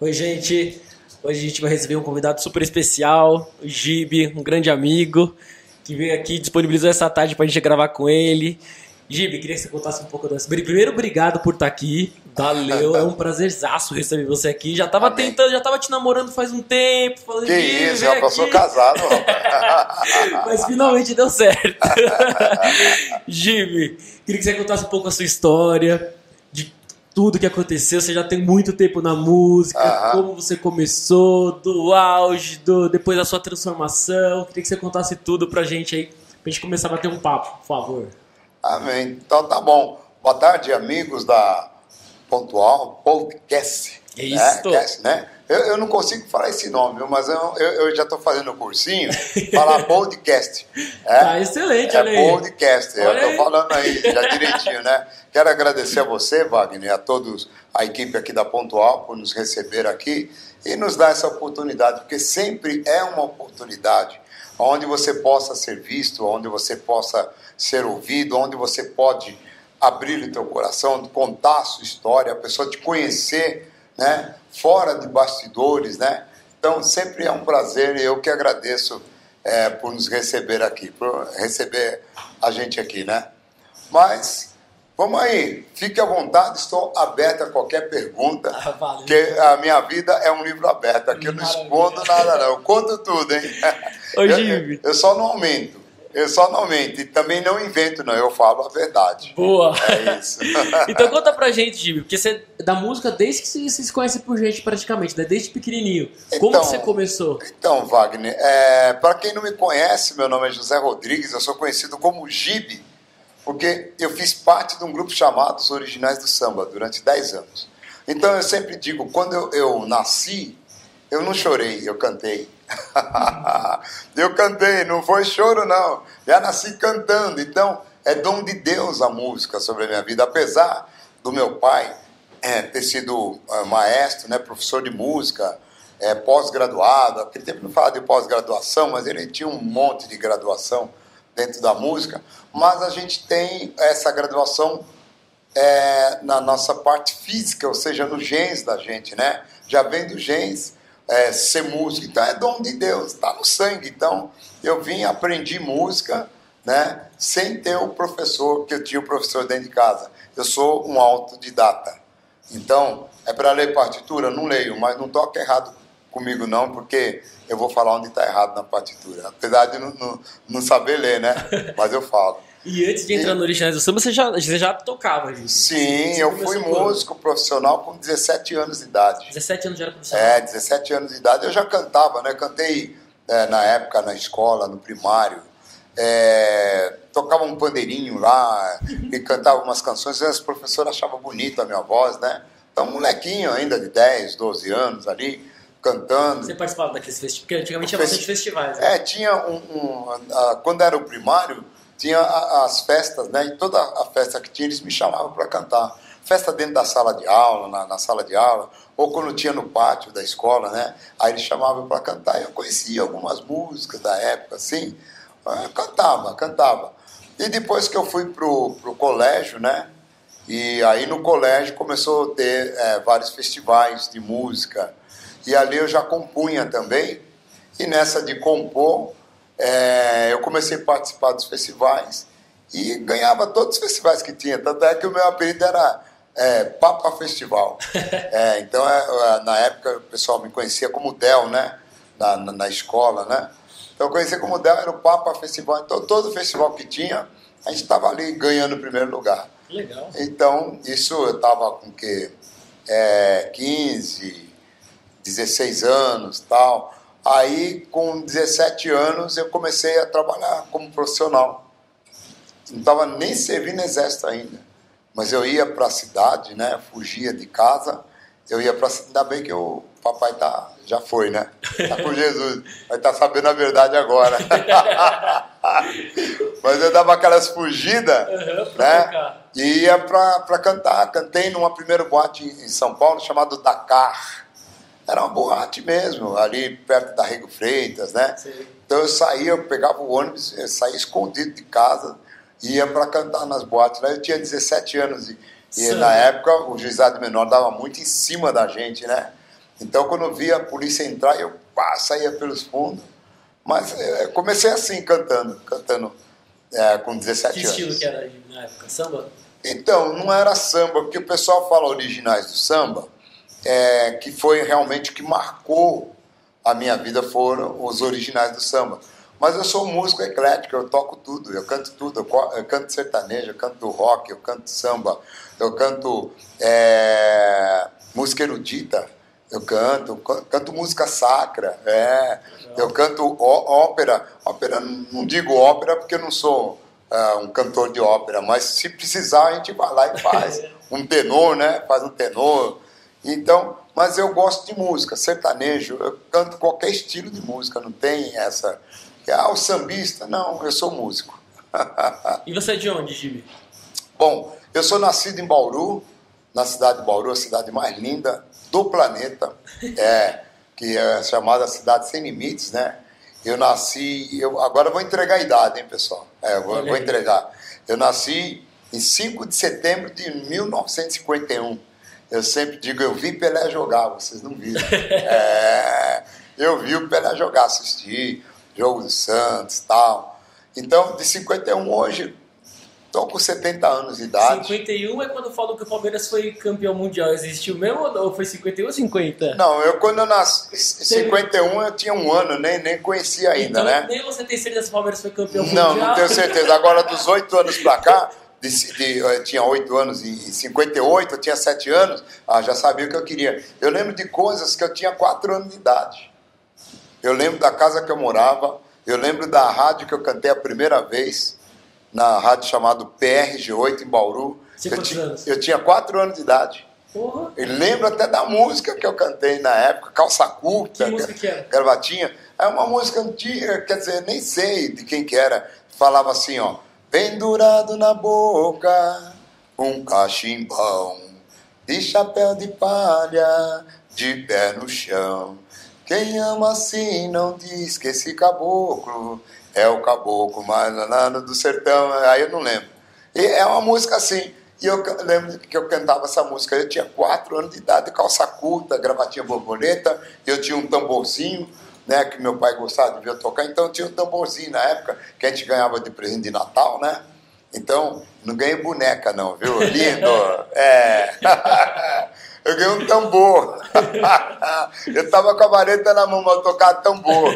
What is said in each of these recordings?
Oi, gente. Hoje a gente vai receber um convidado super especial, o Gibe, um grande amigo, que veio aqui, disponibilizou essa tarde pra gente gravar com ele. Gibe, queria que você contasse um pouco dessa. Primeiro, obrigado por estar aqui. Valeu, é um prazerzaço receber você aqui. Já tava Amém. tentando, já tava te namorando faz um tempo. Falando, Que "Gibe, isso, vem rapaz, eu sou aqui." casado. Mas finalmente deu certo. Gibe, queria que você contasse um pouco a sua história, tudo que aconteceu. Você já tem muito tempo na música, Aham. como você começou, do auge, do, depois da sua transformação. Queria que você contasse tudo pra gente aí, pra gente começar a bater um papo, por favor. Amém. Então tá bom. Boa tarde, amigos da Pontual Podcast. É né? isso. Cast, né? Eu, eu não consigo falar esse nome, mas eu, eu, eu já estou fazendo o cursinho. Falar podcast. É? Tá excelente, olha É aí. podcast, eu Olha aí. estou falando aí já direitinho, né? Quero agradecer a você, Wagner, e a todos, a equipe aqui da Pontual, por nos receber aqui e nos dar essa oportunidade, porque sempre é uma oportunidade onde você possa ser visto, onde você possa ser ouvido, onde você pode abrir o teu coração, contar a sua história, a pessoa te conhecer, né? Fora de bastidores, né? Então sempre é um prazer e eu que agradeço é, por nos receber aqui, por receber a gente aqui, né? Mas vamos aí, fique à vontade, estou aberto a qualquer pergunta, Ah, porque a minha vida é um livro aberto, aqui eu não escondo nada não, eu conto tudo, hein? Ô, eu, eu só não aumento, eu só não aumento e também não invento não, eu falo a verdade. Boa! É isso. Então conta pra gente, Gibe, porque você da música desde que você se conhece por gente praticamente, né? desde pequenininho. Como Então, você começou? Então, Wagner, é, para quem não me conhece, meu nome é José Rodrigues, eu sou conhecido como Gibe, porque eu fiz parte de um grupo chamado Os Originais do Samba durante 10 anos. Então eu sempre digo, quando eu, eu nasci, eu não chorei, eu cantei. eu cantei, não foi choro não, já nasci cantando. Então é dom de Deus a música sobre a minha vida, apesar do meu pai é, ter sido é, maestro, né, professor de música, é, pós-graduado. Aquele tempo não fala de pós-graduação, mas ele tinha um monte de graduação dentro da música. Mas a gente tem essa graduação é, na nossa parte física, ou seja, nos genes da gente, né? Já vem dos genes é, ser músico. Então é dom de Deus, está no sangue. Então eu vim, aprendi música, né? Sem ter o professor, que eu tinha o professor dentro de casa. Eu sou um autodidata. Então, é para ler partitura? Não leio, mas não toca errado comigo não, porque eu vou falar onde está errado na partitura. Apesar de não, não, não saber ler, né? Mas eu falo. E antes de entrar no Originais do Samba, você já, você já tocava, Gibe? Sim, Você eu fui quando? músico profissional com 17 anos de idade. 17 anos já era profissional. É, 17 anos de idade. Eu já cantava, né? Cantei é, na época na escola, no primário. É, tocava um pandeirinho lá e cantava umas canções. E as professoras achavam bonita a minha voz, né? Então, molequinho ainda de 10, 12 anos ali, cantando. Você participava daqueles festivais? Porque antigamente tinha Festi- bastante festivais. Né? É, tinha um. um a- quando era o primário, tinha as festas, né? E toda a festa que tinha, eles me chamavam para cantar. Festa dentro da sala de aula, na, na sala de aula, ou quando tinha no pátio da escola, né? Aí eles chamavam para cantar. Eu conhecia algumas músicas da época, assim. Eu cantava, cantava. E depois que eu fui pro, pro colégio, né? E aí no colégio começou a ter é, vários festivais de música. E ali eu já compunha também. E nessa de compor, é, eu comecei a participar dos festivais e ganhava todos os festivais que tinha. Tanto é que o meu apelido era é, Papa Festival. É, então, é, é, na época, o pessoal me conhecia como Del, né? Na, na, na escola, né? Então, eu conhecia como Del, era o Papa Festival. Então, todo festival que tinha, a gente estava ali ganhando o primeiro lugar. Legal. Então, isso eu estava com que é, 15, 16 anos tal. Aí, com 17 anos, eu comecei a trabalhar como profissional. Não estava nem servindo exército ainda. Mas eu ia para a cidade, né? Fugia de casa. Eu ia para a cidade. Ainda bem que o papai tá, já foi, né? Tá com Jesus. Vai estar sabendo a verdade agora. Mas eu dava aquelas fugidas, Uhum, né? E ia para cantar. Cantei numa primeira boate em São Paulo chamado Dakar. Era uma boate mesmo, ali perto da Rego Freitas, né? Sim. Então eu saía, eu pegava o ônibus, eu saía escondido de casa, ia para cantar nas boates. Lá eu tinha 17 anos e, e na época o juizado menor dava muito em cima da gente, né? Então, quando eu via a polícia entrar, eu pá, saía pelos fundos. Mas é, comecei assim, cantando, cantando é, com 17 que anos. Que estilo que era na época? Samba? Então, não era samba, porque o pessoal fala originais do samba, é, que foi realmente o que marcou a minha vida, foram os originais do samba. Mas eu sou um músico eclético, eu toco tudo, eu canto tudo, eu, eu canto sertanejo, eu canto rock, eu canto samba, eu canto é, música erudita, eu canto, canto música sacra, é, eu canto ópera, ópera, não digo ópera porque eu não sou uh, um cantor de ópera, mas se precisar a gente vai lá e faz. Um tenor, né? Faz um tenor. Então, mas eu gosto de música, sertanejo, eu canto qualquer estilo de música, não tem essa. Ah, o sambista, não, eu sou músico. e você é de onde, Jimmy? Bom, eu sou nascido em Bauru, na cidade de Bauru, a cidade mais linda do planeta, é, que é chamada Cidade Sem Limites, né? Eu nasci, eu agora vou entregar a idade, hein, pessoal? É, vou, vou entregar. Eu nasci em 5 de setembro de 1951. Eu sempre digo, eu vi Pelé jogar, vocês não viram. é, eu vi o Pelé jogar, assisti, jogo do Santos tal. Então, de 51 hoje, Estou com 70 anos de idade. 51 é quando falou que o Palmeiras foi campeão mundial. Existiu mesmo ou foi 51 ou 50? Não, eu quando eu nasci, 51 eu tinha um ano, nem, nem conhecia ainda, então, né? Nem você tem certeza que o Palmeiras foi campeão não, mundial? Não, não tenho certeza. Agora, dos 8 anos para cá, de, de, eu tinha 8 anos e 58, eu tinha 7 anos, ah, já sabia o que eu queria. Eu lembro de coisas que eu tinha 4 anos de idade. Eu lembro da casa que eu morava, eu lembro da rádio que eu cantei a primeira vez na rádio chamada PRG8 em Bauru. eu, tinha, eu tinha quatro anos de idade. Porra. Eu lembro até da música que eu cantei na época, Calça Curta, que música que era? Gravatinha. É uma música antiga, quer dizer, nem sei de quem que era. Falava assim, ó. Pendurado na boca, um cachimbão, de chapéu de palha, de pé no chão. Quem ama assim não diz que esse caboclo é o caboclo mais do sertão, aí eu não lembro. E é uma música assim. E eu lembro que eu cantava essa música. Eu tinha quatro anos de idade, calça curta, gravatinha borboleta. Eu tinha um tamborzinho, né, que meu pai gostava de ver tocar. Então tinha um tamborzinho na época que a gente ganhava de presente de Natal, né? Então, não ganhei boneca não, viu? Lindo. É. Eu ganhei um tambor. Eu tava com a vareta na mão para tocar tambor.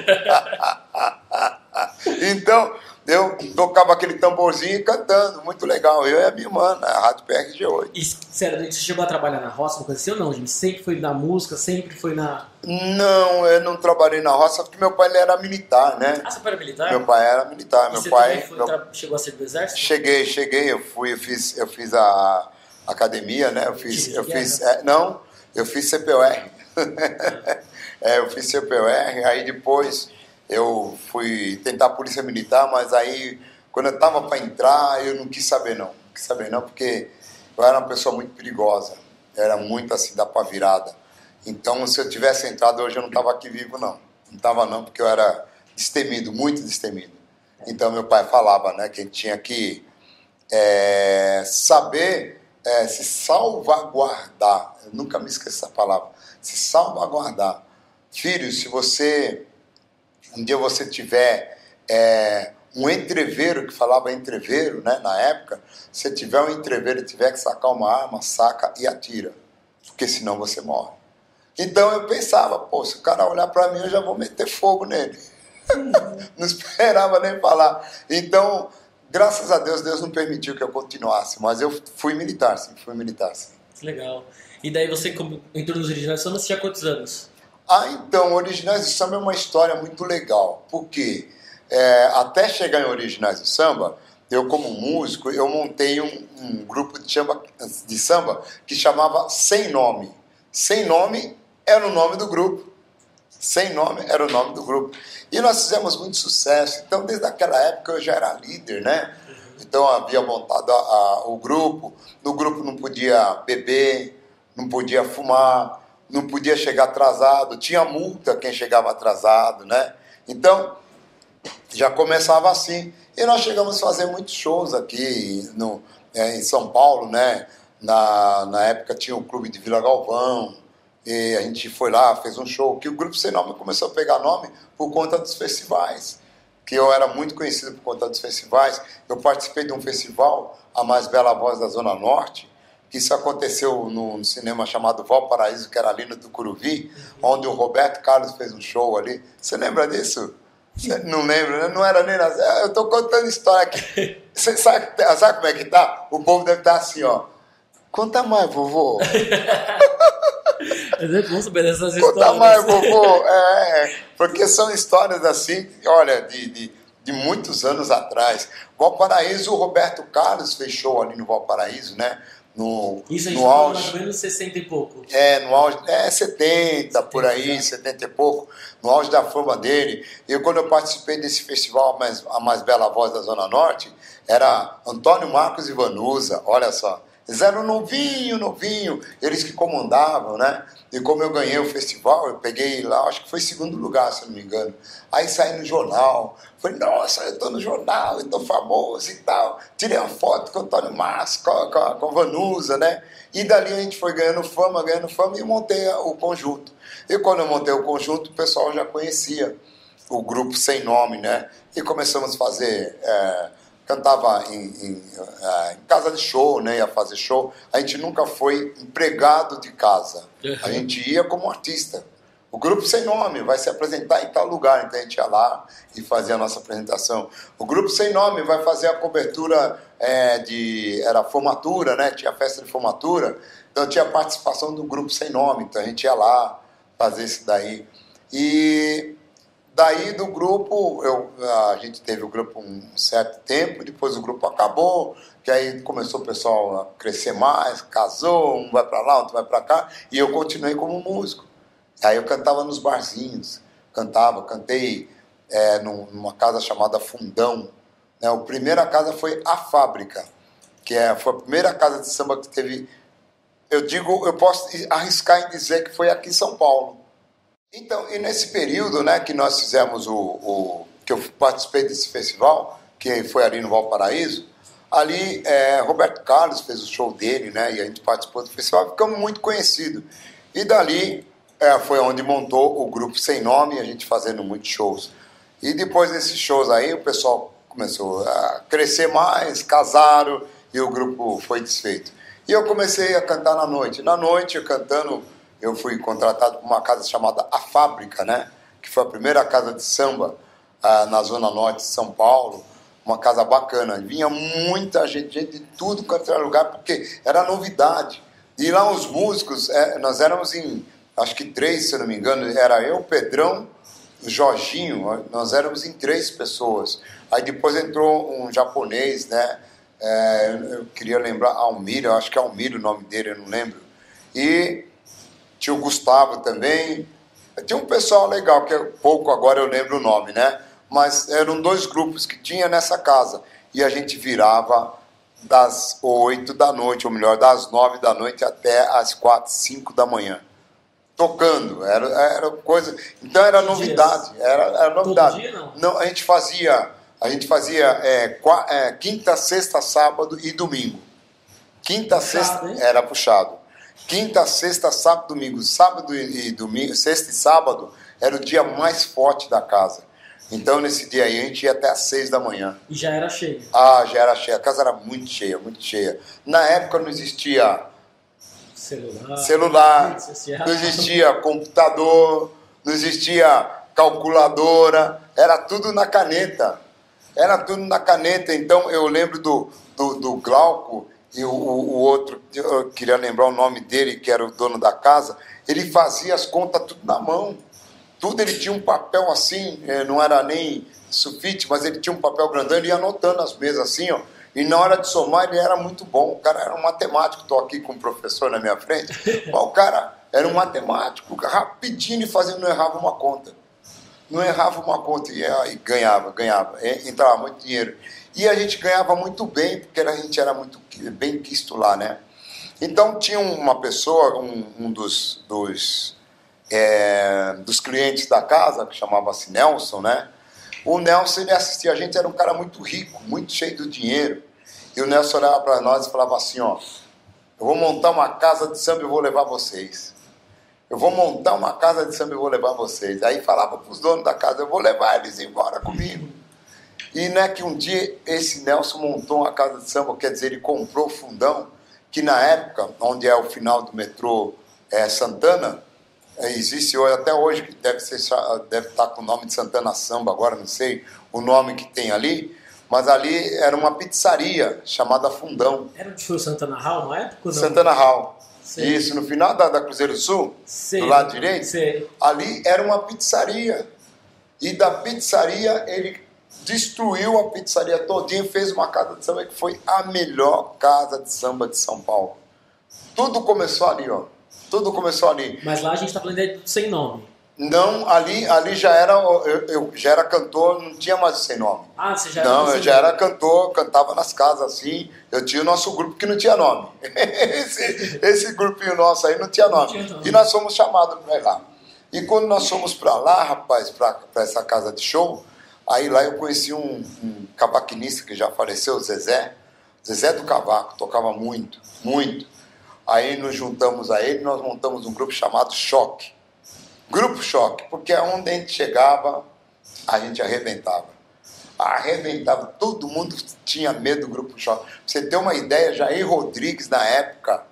Então, eu tocava aquele tamborzinho cantando, muito legal. Eu e a minha irmã, na Rádio PRG8. E, sério, você chegou a trabalhar na roça, uma coisa assim ou não, Jimmy? Sempre foi na música, sempre foi na... Não, eu não trabalhei na roça porque meu pai era militar, né? Ah, seu pai era militar? Meu pai era militar. E meu você pai foi, meu... chegou a ser do exército? Cheguei, cheguei. Eu fui, eu fiz, eu fiz a academia, né? Eu fiz, eu fiz, é, não, eu fiz CPOR. é, eu fiz CPOR, aí depois eu fui tentar a polícia militar, mas aí quando eu estava para entrar, eu não quis saber não, não quis saber não, porque eu era uma pessoa muito perigosa, era muito assim da pá virada. Então, se eu tivesse entrado hoje, eu não estava aqui vivo não, não estava não, porque eu era destemido, muito destemido. Então, meu pai falava, né, que a gente tinha que é, saber é, se salvaguardar. Eu nunca me esqueço essa palavra. Se salvaguardar. Filho, se você um dia você tiver é, um entreveiro, que falava entreveiro né, na época, se tiver um entreveiro e tiver que sacar uma arma, saca e atira, porque senão você morre. Então eu pensava, pô, se o cara olhar para mim, eu já vou meter fogo nele. não esperava nem falar. Então, graças a Deus, Deus não permitiu que eu continuasse, mas eu fui militar, sim, fui militar, sim. Legal. E daí você entrou nos samba, você tinha quantos anos? Ah, então, Originais do Samba é uma história muito legal, porque é, até chegar em Originais do Samba, eu como músico, eu montei um, um grupo de samba, de samba que chamava Sem Nome. Sem Nome era o nome do grupo. Sem Nome era o nome do grupo. E nós fizemos muito sucesso. Então, desde aquela época, eu já era líder, né? Então, havia montado a, a, o grupo. No grupo não podia beber, não podia fumar, não podia chegar atrasado, tinha multa quem chegava atrasado, né? Então, já começava assim. E nós chegamos a fazer muitos shows aqui no, é, em São Paulo, né? Na, na época tinha o Clube de Vila Galvão, E a gente foi lá, fez um show, que o Grupo Sem Nome começou a pegar nome por conta dos festivais. Que eu era muito conhecido por conta dos festivais. Eu participei de um festival, A Mais Bela Voz da Zona Norte, que isso aconteceu no, cinema chamado Valparaíso, que era ali no Tucuruvi, onde o Roberto Carlos fez um show ali. Você lembra disso? Você não lembra, né? Não era nem... Eu estou contando história aqui. Você sabe, sabe como é que tá? O povo deve estar assim, ó. Conta mais, vovô. É bom saber dessas histórias. Conta mais, vovô. É, porque são histórias assim, olha, de, de, de muitos anos atrás. Valparaíso, o Roberto Carlos fechou ali no Valparaíso, né? No, Isso a gente no auge. mais ou menos 60 e pouco. É, no auge, é 70, 70 por aí, já. 70 e pouco, no auge da fama dele. Eu, quando eu participei desse festival, a mais, a mais Bela Voz da Zona Norte, era Antônio Marcos e Vanusa, olha só. Eles eram novinho, novinho, eles que comandavam, né? E como eu ganhei o festival, eu peguei lá, acho que foi segundo lugar, se não me engano. Aí saí no jornal, falei, nossa, eu tô no jornal, eu tô famoso e tal. Tirei uma foto com o Antônio Márcio, com, com, com a Vanusa, né? E dali a gente foi ganhando fama, ganhando fama e montei o conjunto. E quando eu montei o conjunto, o pessoal já conhecia o grupo sem nome, né? E começamos a fazer. É, cantava em, em, eh, em, casa de show, né? Ia fazer show. A gente nunca foi empregado de casa. Uhum. A gente ia como artista. O grupo sem nome vai se apresentar em tal lugar, então a gente ia lá e fazia a nossa apresentação. O grupo sem nome vai fazer a cobertura é, de. Era formatura, né? Tinha festa de formatura, então tinha a participação do grupo sem nome, então a gente ia lá fazer isso daí. E Daí do grupo, eu, a gente teve o grupo um certo tempo, depois o grupo acabou, que aí começou o pessoal a crescer mais, casou, um vai para lá, outro vai para cá, e eu continuei como músico. Aí eu cantava nos barzinhos, cantava, cantei é, numa casa chamada Fundão. Né? A primeira casa foi a Fábrica, que é, foi a primeira casa de samba que teve. Eu digo, eu posso arriscar em dizer que foi aqui em São Paulo. Então, e nesse período, né, que nós fizemos o, o que eu participei desse festival, que foi ali no Valparaíso, ali é, Roberto Carlos fez o show dele, né, e a gente participou do festival, ficamos muito conhecidos. E dali é, foi onde montou o grupo Sem Nome, a gente fazendo muitos shows. E depois desses shows aí, o pessoal começou a crescer mais, casaram e o grupo foi desfeito. E eu comecei a cantar na noite. Na noite, eu cantando eu fui contratado por uma casa chamada A Fábrica, né? Que foi a primeira casa de samba ah, na zona norte de São Paulo. Uma casa bacana. Vinha muita gente, gente de tudo quanto era lugar, porque era novidade. E lá os músicos, é, nós éramos em, acho que três, se eu não me engano, era eu, Pedrão, o Jorginho, nós éramos em três pessoas. Aí depois entrou um japonês, né? É, eu queria lembrar, Almir, eu acho que é Almir o nome dele, eu não lembro. E tinha o Gustavo também. Tinha um pessoal legal, que é pouco agora eu lembro o nome, né? Mas eram dois grupos que tinha nessa casa. E a gente virava das oito da noite, ou melhor, das nove da noite até as quatro, cinco da manhã. Tocando, era, era coisa. Então era novidade. Era, era novidade. Dia, não? não? a gente fazia, a gente fazia é, é, quinta, sexta, sábado e domingo. Quinta, puxado, sexta, hein? era puxado. Quinta, sexta, sábado, domingo. Sábado e domingo, sexta e sábado era o dia mais forte da casa. Então, nesse dia aí, a gente ia até às seis da manhã. E já era cheia? Ah, já era cheia. A casa era muito cheia, muito cheia. Na época não existia celular, celular não existia computador, não existia calculadora, era tudo na caneta. Era tudo na caneta. Então, eu lembro do, do, do Glauco, e o, o, outro, eu queria lembrar o nome dele, que era o dono da casa, ele fazia as contas tudo na mão. Tudo ele tinha um papel assim, é, não era nem sulfite, mas ele tinha um papel grandão, ele ia anotando as mesas assim, ó. E na hora de somar ele era muito bom. O cara era um matemático, estou aqui com um professor na minha frente. O cara era um matemático, rapidinho e fazendo, não errava uma conta. Não errava uma conta e, ganhava, ganhava. Entrava muito dinheiro. E a gente ganhava muito bem, porque a gente era muito bem quisto lá, né? Então tinha uma pessoa, um, um dos, dos, é, dos clientes da casa, que chamava-se Nelson, né? O Nelson, ele assistia a gente, era um cara muito rico, muito cheio de dinheiro. E o Nelson olhava para nós e falava assim, ó, eu vou montar uma casa de samba e vou levar vocês. Eu vou montar uma casa de samba e vou levar vocês. Aí falava para os donos da casa, eu vou levar eles embora comigo. E não é que um dia esse Nelson montou uma casa de samba, quer dizer, ele comprou o fundão, que na época, onde é o final do metrô é, Santana, é, existe hoje, até hoje, que deve, ser, deve estar com o nome de Santana Samba, agora não sei o nome que tem ali, mas ali era uma pizzaria chamada Fundão. Era onde foi o Santana Hall na época? Santana Hall. Sei. Isso, no final da, da Cruzeiro Sul, Sei. do lado direito, Sei. ali era uma pizzaria. E da pizzaria ele destruiu a pizzaria todinha e fez uma casa de samba que foi a melhor casa de samba de São Paulo. Tudo começou ali, ó. Tudo começou ali. Mas lá a gente está falando de sem nome. Não, ali, ali já era eu, eu, já era cantor, não tinha mais sem nome. Ah, você já Não, eu já era cantor, cantava nas casas assim. Eu tinha o nosso grupo que não tinha nome. esse, esse grupinho nosso aí não tinha nome. Não tinha nome. E nós fomos chamados para lá. E quando nós fomos para lá, rapaz, para essa casa de show, aí lá eu conheci um, um cavaquinista que já faleceu, o Zezé. Zezé do Cavaco, tocava muito, muito. Aí nos juntamos a ele, nós montamos um grupo chamado Choque Grupo Choque, porque aonde a gente chegava, a gente arrebentava. Arrebentava, todo mundo tinha medo do Grupo Choque. Pra você ter uma ideia, Jair Rodrigues, na época,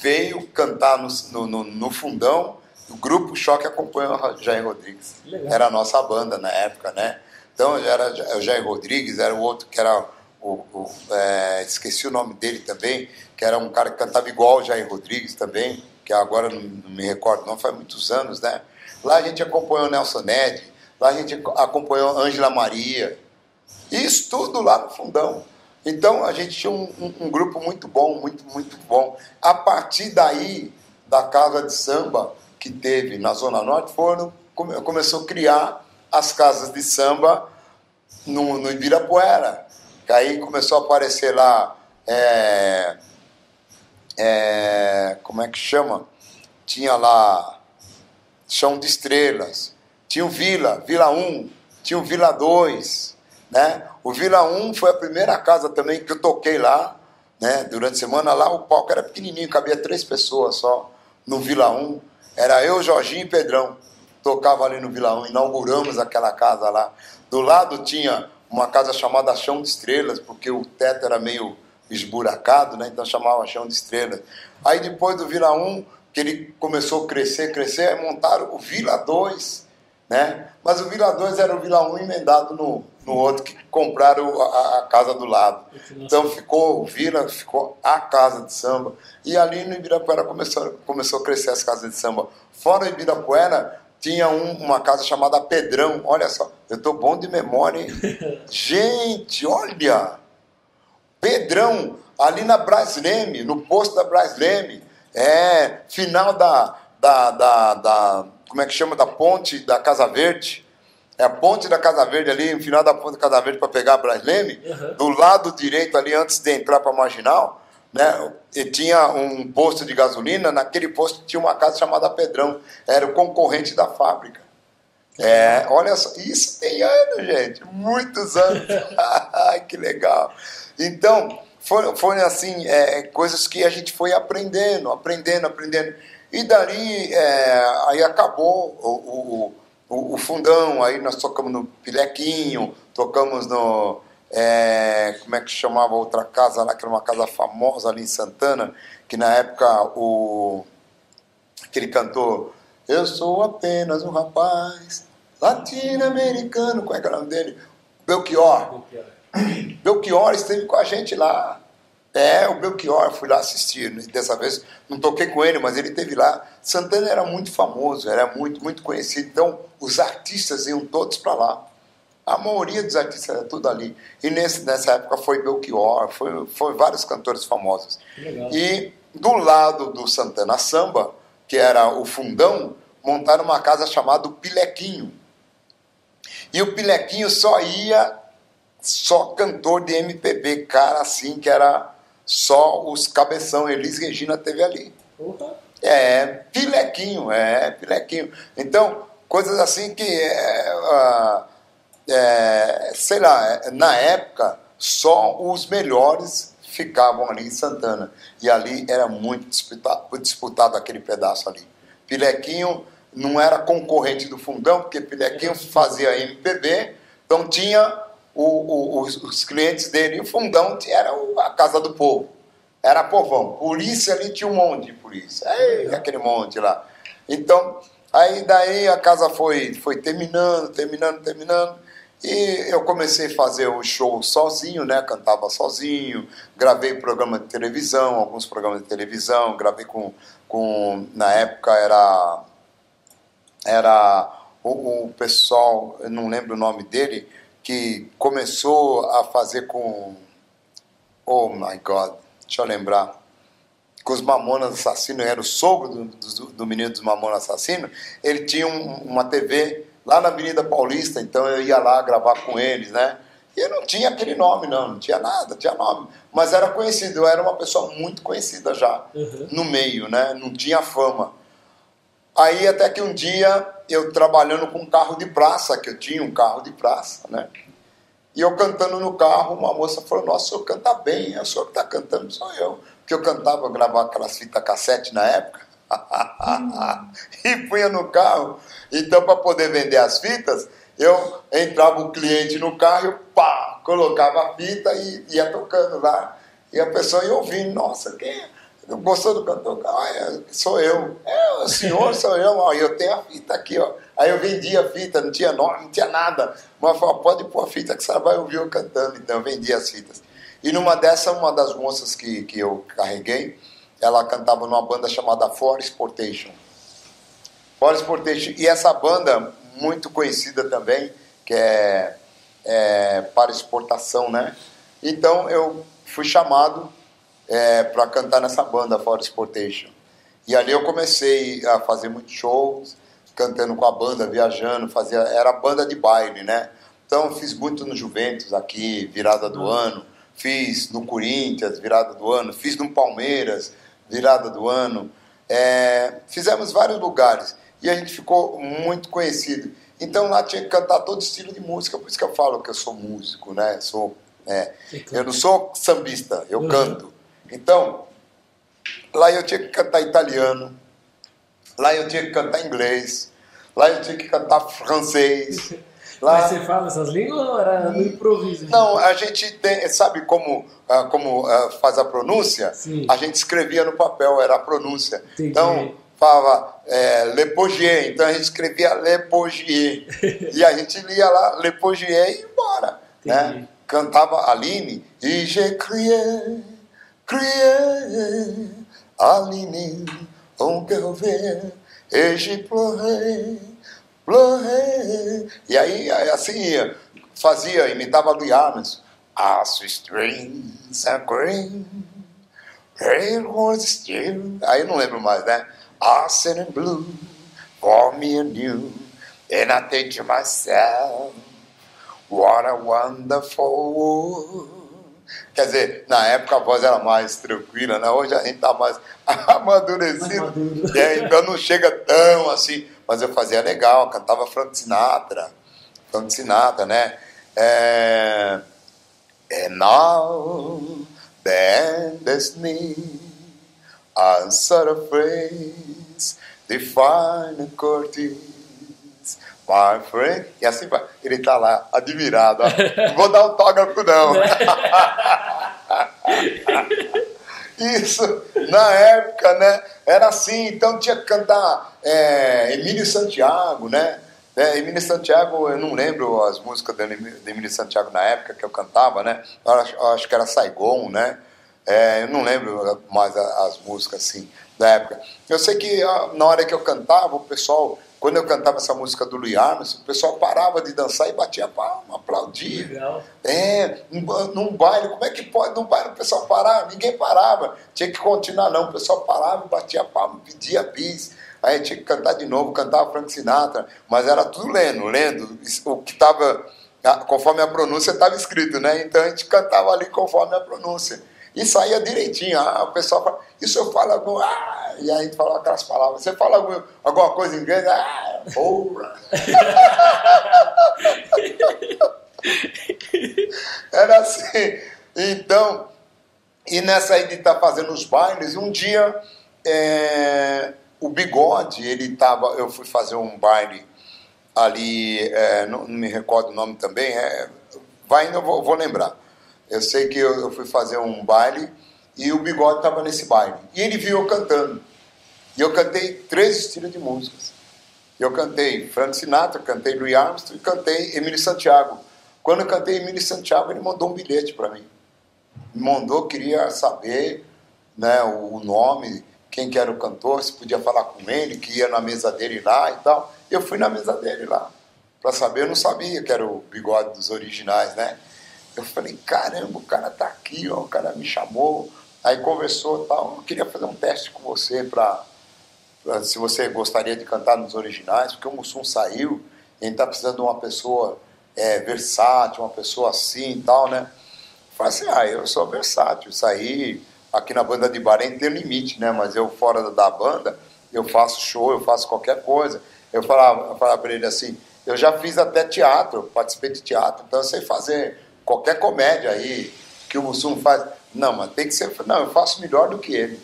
veio cantar no, no, no fundão, o Grupo Choque acompanhou Jair Rodrigues. Legal. Era a nossa banda na época, né? Então era o Jair Rodrigues, era o outro que era o, o é, esqueci o nome dele também, que era um cara que cantava igual o Jair Rodrigues também, que agora não, me recordo, não faz muitos anos, né? Lá a gente acompanhou Nelson Ned, lá a gente acompanhou Ângela Maria. Isso tudo lá no fundão. Então a gente tinha um, um, um, grupo muito bom, muito, muito bom. A partir daí, da casa de samba que teve na Zona Norte, foram, come, começou a criar as casas de samba no, no Ibirapuera. Que aí começou a aparecer lá. É, é, como é que chama? Tinha lá Chão de Estrelas, tinha o Vila, Vila 1, tinha o Vila 2, né? O Vila 1 foi a primeira casa também que eu toquei lá, né? Durante a semana lá o palco era pequenininho, cabia três pessoas só no Vila 1. Era eu, Jorginho e Pedrão. Tocava ali no Vila 1, inauguramos aquela casa lá. Do lado tinha uma casa chamada Chão de Estrelas, porque o teto era meio esburacado, né? então chamava Chão de Estrelas. Aí depois do Vila 1, que ele começou a crescer, crescer, montaram o Vila 2, né? Mas o Vila 2 era o Vila 1 emendado no, no outro, que compraram a, a casa do lado. Então ficou o Vila, ficou a casa de samba. E ali no Ibirapuera começou, começou a crescer as casas de samba. Fora o Ibirapuera, tinha um, uma casa chamada Pedrão. Olha só, eu estou bom de memória, hein? Gente, olha! Pedrão, ali na Brasleme, no posto da Brasleme, é, final da, da, da, da, como é que chama, da ponte da Casa Verde, é a ponte da Casa Verde ali, no final da ponte da Casa Verde para pegar a Brasleme, uhum. do lado direito ali, antes de entrar para a Marginal, né, e tinha um posto de gasolina, naquele posto tinha uma casa chamada Pedrão, era o concorrente da fábrica. É, olha só, isso tem anos, gente, muitos anos. que legal. Então, foram, foram assim, é, coisas que a gente foi aprendendo, aprendendo, aprendendo. E dali, é, aí acabou o, o, o, o, fundão, aí nós tocamos no Pilequinho, tocamos no. É, como é que chamava outra casa lá, que era uma casa famosa ali em Santana, que na época o aquele cantor Eu sou apenas um rapaz latino-americano, qual é que é o nome dele? Belchior. Belchior. Belchior esteve com a gente lá. É, o Belchior, fui lá assistir. Né? Dessa vez não toquei com ele, mas ele esteve lá. Santana era muito famoso, era muito, muito conhecido. Então, os artistas iam todos para lá. A maioria dos artistas era tudo ali. E nesse, nessa época foi Belchior, foi, foi vários cantores famosos. E do lado do Santana Samba, que era o fundão, montaram uma casa chamada Pilequinho. E o Pilequinho só ia só cantor de MPB, cara assim, que era só os cabeção. Elis Regina teve ali. Uhum. É, pilequinho, é, pilequinho. Então, coisas assim que, é, uh, é, sei lá, na época, só os melhores ficavam ali em Santana. E ali era muito disputado, disputado aquele pedaço ali. Pilequinho não era concorrente do Fundão, porque Pilequinho fazia MPB, então tinha o, o, os, os, clientes dele. O Fundão era a Casa do Povo, era povão. Polícia ali tinha um monte de polícia, Ei, aquele monte lá. Então, aí daí a casa foi, foi terminando, terminando, terminando. E eu comecei a fazer o show sozinho, né? Cantava sozinho, gravei programa de televisão, alguns programas de televisão, gravei com, com na época era era o, o pessoal, eu não lembro o nome dele, que começou a fazer com Oh my God, deixa eu lembrar. Com os Mamonas Assassinos, era o sogro do, do, do menino dos Mamonas Assassinos. Ele tinha um, uma TV lá na Avenida Paulista, então eu ia lá gravar com eles, né? E eu não tinha aquele nome, não, não tinha nada, tinha nome. Mas era conhecido, eu era uma pessoa muito conhecida já uhum. no meio, né? Não tinha fama. Aí até que um dia, eu trabalhando com um carro de praça, que eu tinha um carro de praça, né? E eu cantando no carro, uma moça falou, nossa, o senhor canta bem, é o senhor que está cantando, sou eu. Porque eu cantava, eu gravava aquelas fitas cassete na época. e punha no carro. Então, para poder vender as fitas, eu entrava o cliente no carro, eu pá, colocava a fita e ia tocando lá. E a pessoa ia ouvindo, nossa, quem é? Gostou do cantor? Ah, é, sou eu. É, o senhor sou eu. Ó, eu tenho a fita aqui, ó. Aí eu vendia a fita, não tinha nome, não tinha nada. Mas falou, pode pôr a fita que você vai ouvir eu cantando. Então eu vendia as fitas. E numa dessa, uma das moças que, que eu carreguei, ela cantava numa banda chamada For Sportation. For Sportation. E essa banda, muito conhecida também, que é, é para exportação, né? Então eu fui chamado é, para cantar nessa banda, For Sportation. E ali eu comecei a fazer muitos shows, cantando com a banda, viajando, fazia, era banda de baile, né? Então fiz muito no Juventus aqui, virada do ano, fiz no Corinthians, virada do ano, fiz no Palmeiras, virada do ano. É, fizemos vários lugares e a gente ficou muito conhecido. Então lá tinha que cantar todo estilo de música, por isso que eu falo que eu sou músico, né? Sou, é, eu não sou sambista, eu uhum. canto. Então, lá eu tinha que cantar italiano, lá eu tinha que cantar inglês, lá eu tinha que cantar francês. Lá... Mas você fala essas línguas ou era no improviso? Não, a gente tem, sabe como, ah, como ah, faz a pronúncia? Sim. A gente escrevia no papel, era a pronúncia. Entendi. Então, falava é, Lepogier, então a gente escrevia Lepogier. e a gente lia lá Lepogier e ia embora. Né? Cantava Aline, e je criei, criei, Aline, on ver, et je pleurei, pleurei. E aí, assim ia, fazia, imitava Louis Armstrong. As strings are green, rain was still. Aí não lembro mais, né? Arsen and blue, for me and you. And I think to myself, what a wonderful world. Quer dizer, na época a voz era mais tranquila, né? Hoje a gente tá mais amadurecido. É, então não chega tão assim. Mas eu fazia legal, cantava Frank Sinatra. Frank Sinatra, né? É... And now the endless answer a phrase, define a Curtis, my friend. E assim vai. Ele está lá, admirado. Não vou dar autógrafo, não. Isso, na época, né? Era assim, então tinha que cantar é, Emílio Santiago, né? É, Emílio Santiago, eu não lembro as músicas de Emílio Santiago na época que eu cantava, né? Eu acho, eu acho que era Saigon, né? É, eu não lembro mais as músicas assim da época. Eu sei que na hora que eu cantava, o pessoal, quando eu cantava essa música do Louis Armstrong, o pessoal parava de dançar e batia palma, aplaudia. Legal. É, num baile, como é que pode num baile o pessoal parar? Ninguém parava, tinha que continuar não, o pessoal parava e batia palma, pedia bis. Aí tinha que cantar de novo, cantava Frank Sinatra, mas era tudo lendo, lendo, o que estava, conforme a pronúncia estava escrito, né? Então a gente cantava ali conforme a pronúncia. E saía direitinho. Ah, o pessoal fala, isso eu falo algum. Ah, e a gente falava aquelas palavras. Você fala algum, alguma coisa em inglês? Ah, porra! Era assim. Então, e nessa aí de estar tá fazendo os bailes, um dia é, o Bigode, ele tava, eu fui fazer um baile ali, é, não, não, me recordo o nome também, é, vai ainda, vou, vou lembrar. Eu sei que eu, eu, fui fazer um baile e o Bigode estava nesse baile. E ele viu eu cantando. E eu cantei três estilos de músicas. Eu cantei Frank Sinatra, cantei Louis Armstrong e cantei Emílio Santiago. Quando eu cantei Emílio Santiago, ele mandou um bilhete para mim. Me mandou, queria saber né, o nome, quem que era o cantor, se podia falar com ele, que ia na mesa dele lá e tal. Eu fui na mesa dele lá, para saber, eu não sabia que era o bigode dos originais, né? Eu falei, caramba, o cara tá aqui, ó, o cara me chamou, aí conversou tal, eu queria fazer um teste com você para se você gostaria de cantar nos originais, porque o Mussum saiu, a gente tá precisando de uma pessoa é, versátil, uma pessoa assim e tal, né? Eu falei assim, ah, eu sou versátil, saí aqui na banda de bar tem limite, né? Mas eu fora da banda, eu faço show, eu faço qualquer coisa. Eu falava, eu falava para ele assim, eu já fiz até teatro, participei de teatro, então eu sei fazer qualquer comédia aí que o Mussum faz. Não, mas tem que ser. Não, eu faço melhor do que ele.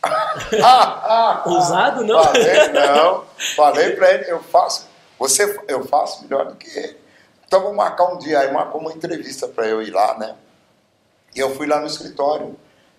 Ousado, não? Falei, não. Falei para ele, eu faço. Você, eu faço melhor do que ele. Então vamos marcar um dia. Aí marcou uma entrevista para eu ir lá, né? E eu fui lá no escritório.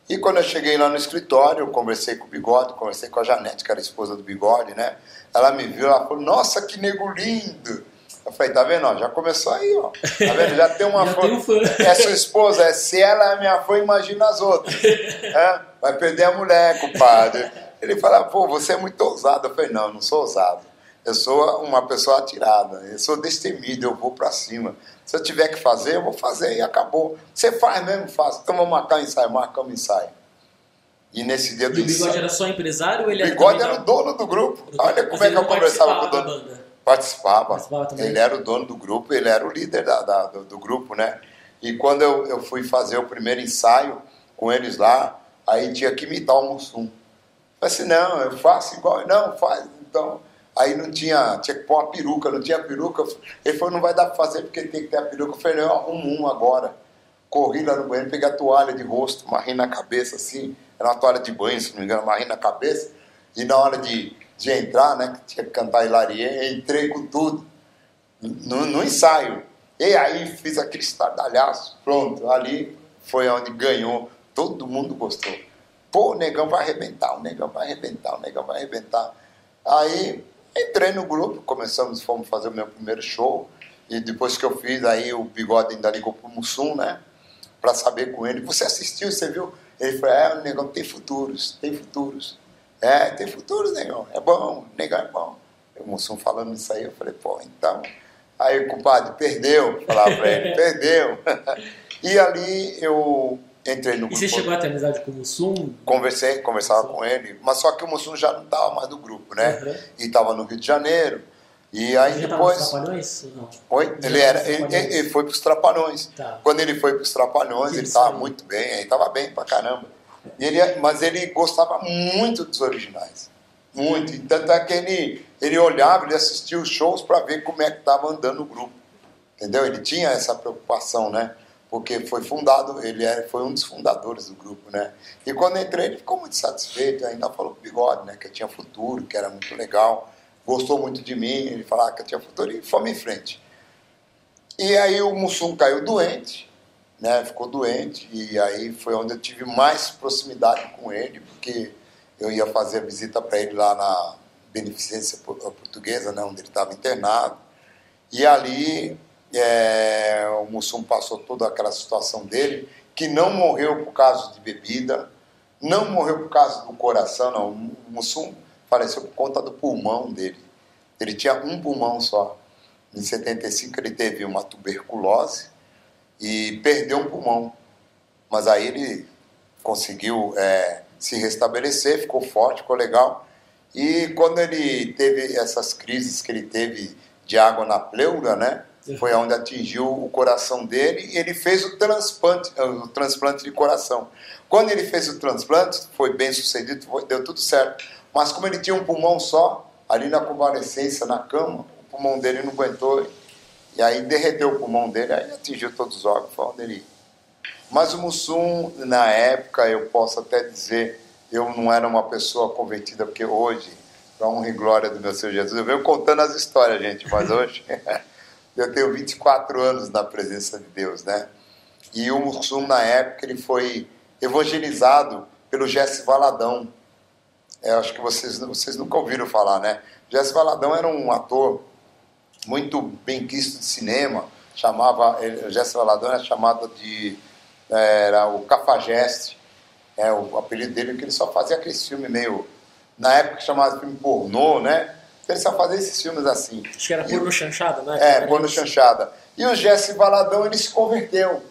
E quando eu cheguei lá no escritório, eu conversei com o Bigode, conversei com a Janete, que era a esposa do Bigode, né? Ela me viu, ela falou, nossa, que nego lindo! Eu falei, tá vendo? Ó, já começou aí, ó. Tá vendo? Já tem uma fã. Um fã. É sua esposa, é, se ela é minha fã, imagina as outras. É? Vai perder a mulher, compadre. Ele fala, pô, você é muito ousado. Eu falei, não, eu não sou ousado. Eu sou uma pessoa atirada, eu sou destemido, eu vou para cima. Se eu tiver que fazer, eu vou fazer e acabou. Você faz mesmo, faz. Então vamos marcar um ensaio, marcamos um ensaio. E nesse dia do e o Bigode era só empresário ou ele era O Bigode era o dono do grupo. Olha como é que eu conversava com o dono. Participava. Participava ele era o dono do grupo, ele era o líder da, da do, do, grupo, né? E quando eu, eu fui fazer o primeiro ensaio com eles lá, aí tinha que imitar o Mussum. Eu falei assim, não, eu faço igual. Não, faz. Então, Aí não tinha, tinha que pôr uma peruca, não tinha peruca. Ele falou, não vai dar para fazer porque tem que ter a peruca. Eu falei, eu arrumo um agora. Corri lá no banheiro, peguei a toalha de rosto, marrei na cabeça assim. Era uma toalha de banho, se não me engano, marrei na cabeça. E na hora de, de entrar, né, que tinha que cantar Hilarie, entrei com tudo. No, no ensaio. E aí fiz aquele estardalhaço. Pronto, ali foi onde ganhou. Todo mundo gostou. Pô, o negão vai arrebentar, o negão vai arrebentar, o negão vai arrebentar. Aí Entrei no grupo, começamos, fomos fazer o meu primeiro show. E depois que eu fiz, aí o Bigode ainda ligou pro Mussum, né? Pra saber com ele. Você assistiu, você viu? Ele falou, é, o negão tem futuros, tem futuros. É, tem futuros, negão. É bom, negão é bom. O Mussum falando isso aí, eu falei, pô, então... Aí o compadre perdeu, falava pra ele, perdeu. e ali eu Entrei no grupo. E você chegou a ter amizade com o Mussum? Conversei, conversava com ele, mas só que o Mussum já não estava mais no grupo, né? Uhum. E estava no Rio de Janeiro. E aí ele depois. Trapalhões? Não. Oi? Ele, era, ele, ele, foi para os Trapalhões. Tá. Quando ele foi para os Trapalhões, ele estava muito bem, ele estava bem pra caramba. Ele, mas ele gostava muito dos originais. Muito. Tanto é que ele, ele olhava, ele assistia os shows para ver como é que estava andando o grupo. Entendeu? Ele tinha essa preocupação, né? porque foi fundado, ele é, foi um dos fundadores do grupo, né? E quando entrei, ele ficou muito satisfeito, ainda falou com o Bigode, né? Que eu tinha futuro, que era muito legal, gostou muito de mim, ele falava que eu tinha futuro e fomos em frente. E aí o Mussum caiu doente, né? Ficou doente e aí foi onde eu tive mais proximidade com ele, porque eu ia fazer a visita para ele lá na Beneficência Portuguesa, né? Onde ele estava internado. E ali é, o Mussum passou toda aquela situação dele, que não morreu por causa de bebida, não morreu por causa do coração, não. O Mussum faleceu por conta do pulmão dele. Ele tinha um pulmão só. Em 75 ele teve uma tuberculose e perdeu um pulmão. Mas aí ele conseguiu é, se restabelecer, ficou forte, ficou legal. E quando ele teve essas crises que ele teve de água na pleura, né? Foi onde atingiu o coração dele e ele fez o transplante, o transplante de coração. Quando ele fez o transplante, foi bem sucedido, foi, deu tudo certo. Mas como ele tinha um pulmão só, ali na convalescência, na cama, o pulmão dele não aguentou. E aí derreteu o pulmão dele, aí atingiu todos os órgãos, foi onde ele Mas o Mussum, na época, eu posso até dizer, eu não era uma pessoa convertida, porque hoje, para honra e glória do meu Senhor Jesus, eu venho contando as histórias, gente, mas hoje eu tenho 24 anos na presença de Deus, né? E o Mussum, na época, ele foi evangelizado pelo Jesse Valadão. É, acho que vocês, vocês nunca ouviram falar, né? Jesse Valadão era um ator muito bem quisto de cinema, chamava, Jesse Valadão era chamado de, era o Cafajeste, é, o apelido dele, que ele só fazia aqueles filmes meio, na época chamava filme pornô, né? Então, ele só fazia esses filmes assim. Acho que era porno chanchada, né? É, porno chanchada. E o Jesse Valadão, ele se converteu.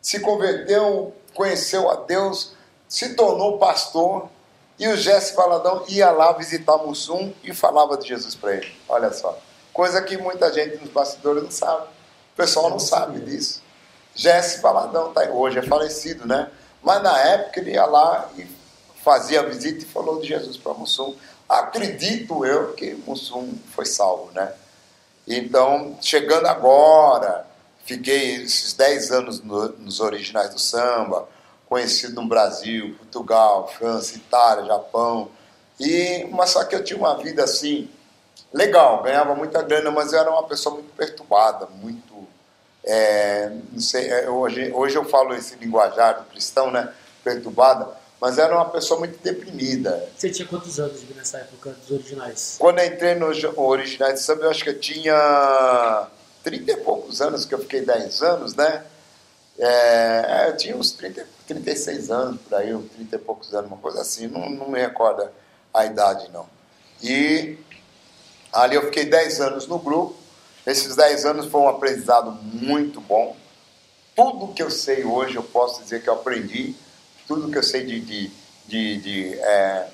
Se converteu, conheceu a Deus, se tornou pastor, e o Jesse Valadão ia lá visitar Mussum e falava de Jesus para ele. Olha só. Coisa que muita gente nos bastidores não sabe. O pessoal não sabe disso. Jesse Valadão tá, hoje é falecido, né? Mas na época ele ia lá e fazia a visita e falou de Jesus para Mussum. Acredito eu que Mussum foi salvo, né? Então, chegando agora, fiquei esses 10 anos no, nos originais do samba, conhecido no Brasil, Portugal, França, Itália, Japão. E, mas só que eu tinha uma vida assim, legal, ganhava muita grana, mas eu era uma pessoa muito perturbada, muito. É, não sei, é, hoje, hoje eu falo esse linguajar do cristão, né? Perturbada, mas era uma pessoa muito deprimida. Você tinha quantos anos nessa época dos originais? Quando eu entrei no Originais de Samba, eu acho que eu tinha 30 e poucos anos, que eu fiquei 10 anos, né? É, eu tinha uns 30, 36 anos por aí, uns 30 e poucos anos, uma coisa assim, não, não me recordo a idade não. E ali eu fiquei 10 anos no grupo, esses 10 anos foi um aprendizado muito bom. Tudo que eu sei hoje eu posso dizer que eu aprendi, tudo que eu sei de, de, de, de é,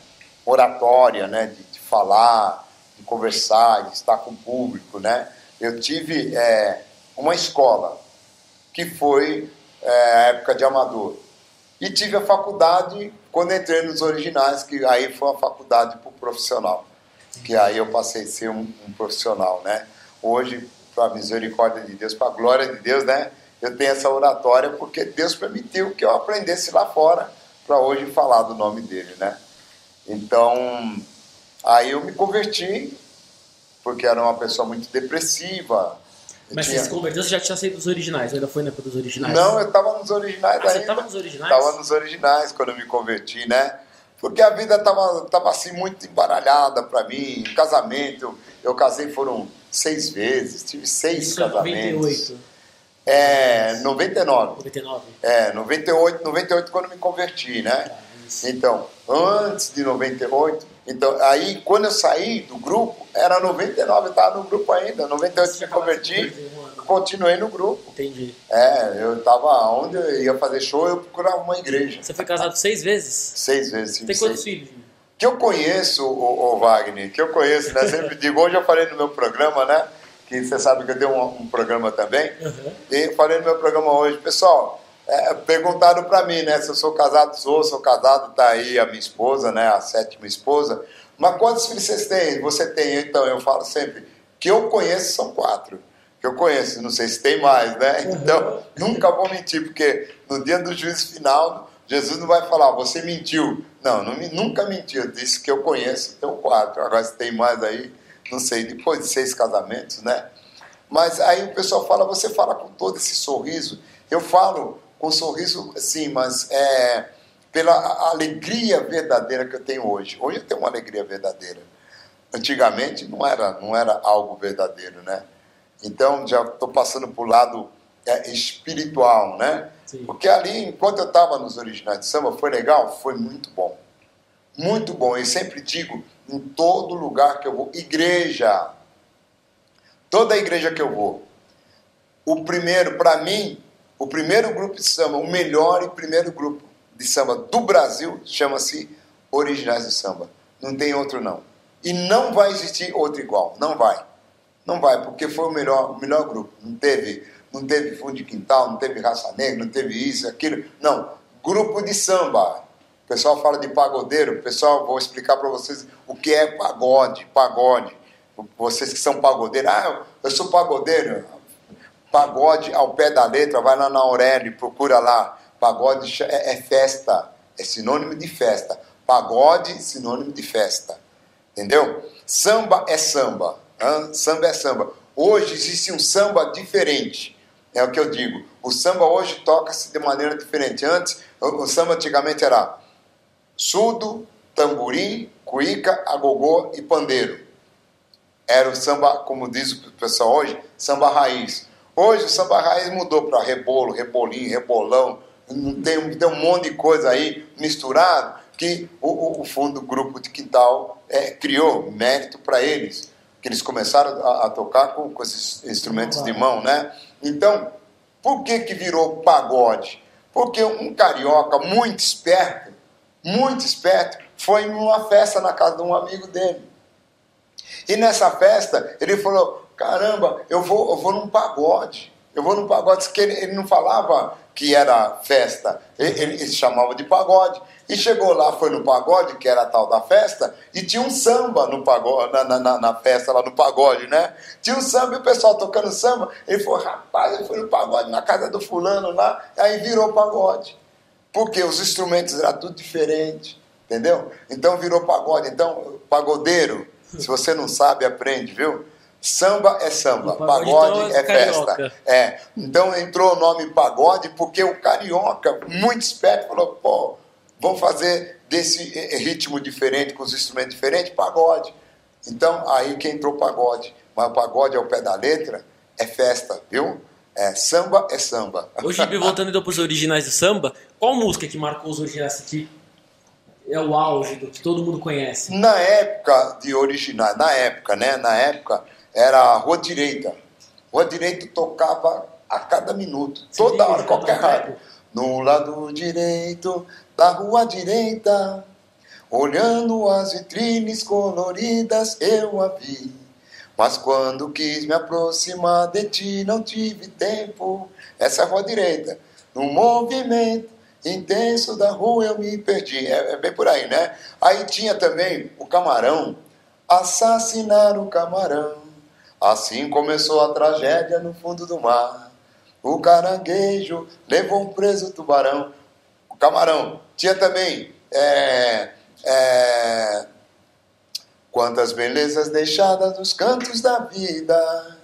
oratória, né, de, de, falar, de conversar, de estar com o público, né. Eu tive é, uma escola que foi é, a época de amador. E tive a faculdade quando entrei nos originais, que aí foi uma faculdade para o profissional. Que aí eu passei a ser um, um profissional, né? Hoje, para a misericórdia de Deus, para a glória de Deus, né? Eu tenho essa oratória porque Deus permitiu que eu aprendesse lá fora para hoje falar do nome dele, né? Então, aí eu me converti porque era uma pessoa muito depressiva, mas tinha... você se converteu, você já tinha saído dos originais, ainda foi na época dos originais? Não, eu estava nos originais ah, ainda. Você estava nos originais? Estava nos originais quando eu me converti, né? Porque a vida estava tava assim muito embaralhada para mim. Casamento, eu casei foram seis vezes, tive seis Isso casamentos. 98. É, 99. 99. É, 98, 98 quando me converti, né? Ah, então, antes de 98, então, aí quando eu saí do grupo, era 99, eu estava no grupo ainda, 98 me converti, continuei no grupo. Entendi. É, eu estava onde eu ia fazer show, eu procurava uma igreja. Você foi casado seis vezes? Seis vezes, sim. Tem quantos filhos? Que eu conheço, o, o, Wagner, que eu conheço, né? Sempre digo, hoje eu falei no meu programa, né? Que você sabe que eu tenho um, um programa também. Uhum. E falei no meu programa hoje, pessoal, é, perguntaram para mim, né, se eu sou casado, sou, sou casado, tá aí a minha esposa, né, a sétima esposa. Mas quantos filhos vocês têm? Você tem, então, eu falo sempre, que eu conheço são quatro. Que eu conheço, não sei se tem mais, né? Então, nunca vou mentir, porque no dia do juízo final, Jesus não vai falar, você mentiu. Não, não nunca mentiu. Eu disse que eu conheço, tenho quatro. Agora, se tem mais aí, não sei, depois de seis casamentos, né? Mas aí o pessoal fala, você fala com todo esse sorriso. Eu falo com sorriso, sim, mas é, pela alegria verdadeira que eu tenho hoje. Hoje eu tenho uma alegria verdadeira. Antigamente não era, não era algo verdadeiro, né? Então já estou passando para o lado é, espiritual, né? Sim. Porque ali, enquanto eu estava nos originais de samba, foi legal? Foi muito bom. Muito bom. Eu sempre digo, em todo lugar que eu vou, igreja, toda igreja que eu vou, o primeiro, para mim, o primeiro grupo de samba, o melhor e primeiro grupo de samba do Brasil, chama-se Originais de Samba. Não tem outro não. E não vai existir outro igual. Não vai. Não vai, porque foi o melhor, o melhor grupo. Não teve, não teve fundo de quintal, não teve raça negra, não teve isso, aquilo. Não. Grupo de samba. O pessoal fala de pagodeiro. Pessoal, vou explicar para vocês o que é pagode. Pagode. Vocês que são pagodeiros. Ah, eu sou pagodeiro. Pagode ao pé da letra, vai lá na Aurélio, procura lá. Pagode é, é festa, é sinônimo de festa. Pagode, sinônimo de festa. Entendeu? Samba é samba. Samba é samba. Hoje existe um samba diferente. É o que eu digo. O samba hoje toca-se de maneira diferente. Antes, o, samba antigamente era surdo, tamborim, cuíca, agogô e pandeiro. Era o samba, como diz o pessoal hoje, samba raiz. Hoje o samba raiz mudou para rebolo, rebolinho, rebolão, tem, tem um monte de coisa aí misturado que o, o fundo do grupo de quintal é, criou mérito para eles, que eles começaram a, a tocar com, com, esses instrumentos de mão, né? Então, por que que virou pagode? Porque um carioca muito esperto, muito esperto, foi numa festa na casa de um amigo dele. E nessa festa, ele falou: caramba, eu vou, eu vou num pagode. Eu vou num pagode, que ele, ele não falava que era festa, ele, ele, se chamava de pagode. E chegou lá, foi no pagode, que era a tal da festa, e tinha um samba no pagode, na, na, na, festa lá no pagode, né? Tinha um samba e o pessoal tocando samba. Ele falou, rapaz, ele foi no pagode na casa do fulano lá, aí virou pagode. Porque os instrumentos eram tudo diferente, entendeu? Então virou pagode. Então, pagodeiro, se você não sabe, aprende, viu? Samba é samba, pagode, pagode então é, é festa. É. Então entrou o nome pagode porque o carioca, muito esperto, falou: pô, vamos fazer desse ritmo diferente, com os instrumentos diferentes, pagode. Então aí que entrou pagode. Mas o pagode ao pé da letra é festa, viu? É, samba é samba. Hoje, voltando então para os originais do samba, qual música que marcou os originais aqui? É o auge do que todo mundo conhece. Na época de originais, na época, né? Na época, era a Rua Direita. Rua Direita tocava a cada minuto, toda hora, qualquer rádio. No lado direito da Rua Direita, olhando as vitrines coloridas, eu a vi. Mas quando quis me aproximar de ti, não tive tempo. Essa é a Rua Direita. No movimento intenso da rua eu me perdi. É, é bem por aí, né? Aí tinha também o Camarão. Assassinar o Camarão Assim começou a tragédia no fundo do mar. O caranguejo levou preso o tubarão. O camarão. Tinha também. É, é, quantas belezas deixadas nos cantos da vida.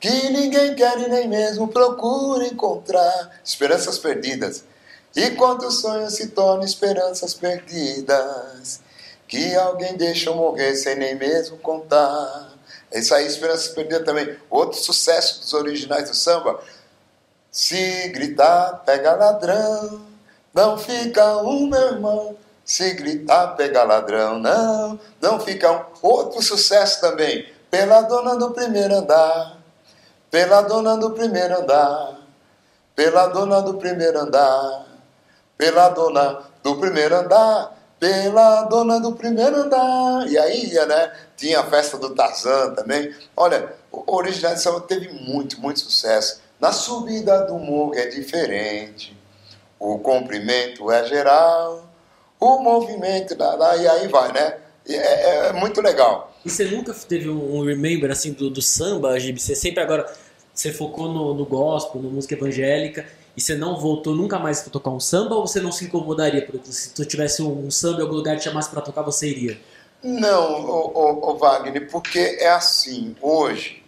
Que ninguém quer e nem mesmo procura encontrar. Esperanças perdidas. E quantos sonhos se tornam esperanças perdidas. Que alguém deixou morrer sem nem mesmo contar. Isso aí, Esperança Perdida também. Outro sucesso dos originais do samba. Se gritar, pega ladrão, não fica um, meu irmão. Se gritar, pega ladrão, não, não fica um. Outro sucesso também. Pela dona do primeiro andar, pela dona do primeiro andar, pela dona do primeiro andar, pela dona do primeiro andar pela dona do primeiro andar. E aí ia, né? Tinha a festa do Tarzan também. Olha, o original de samba teve muito, muito sucesso. Na subida do morro é diferente. O comprimento é geral. O movimento, e aí vai, né? É, é, é, muito legal. E você nunca teve um remember assim do, do samba, Gibi? Você sempre agora você focou no, no gospel, na música evangélica e você não voltou nunca mais para tocar um samba ou você não se incomodaria? Se tu tivesse um, samba em algum lugar te chamasse para tocar, você iria? Não, o, o, o, Wagner, porque é assim, hoje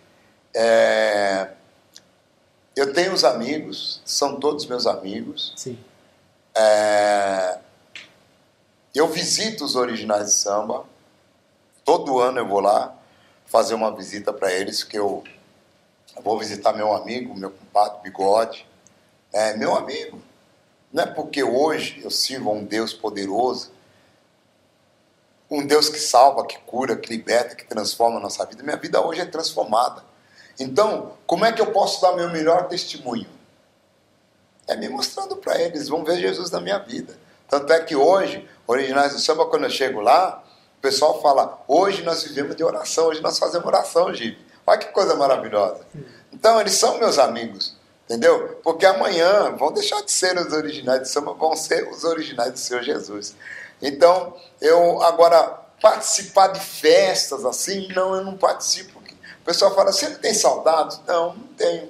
é, eu tenho os amigos, são todos meus amigos. Sim. É, eu visito os originais de samba, todo ano eu vou lá fazer uma visita para eles, que eu vou visitar meu amigo, meu compadre Bigode, é meu amigo. Não é porque hoje eu sirvo a um Deus poderoso, um Deus que salva, que cura, que liberta, que transforma a nossa vida. Minha vida hoje é transformada. Então, como é que eu posso dar meu melhor testemunho? É me mostrando para eles, vão ver Jesus na minha vida. Tanto é que hoje, Originais do Samba, quando eu chego lá, o pessoal fala: hoje nós vivemos de oração, hoje nós fazemos oração, Gibe. Olha que coisa maravilhosa. Então, eles são meus amigos. Entendeu? Porque amanhã vão deixar de ser os originais de samba, vão ser os originais do Senhor Jesus. Então, eu agora participar de festas assim, não, eu não participo. O pessoal fala, você não tem saudades? Não, não tenho.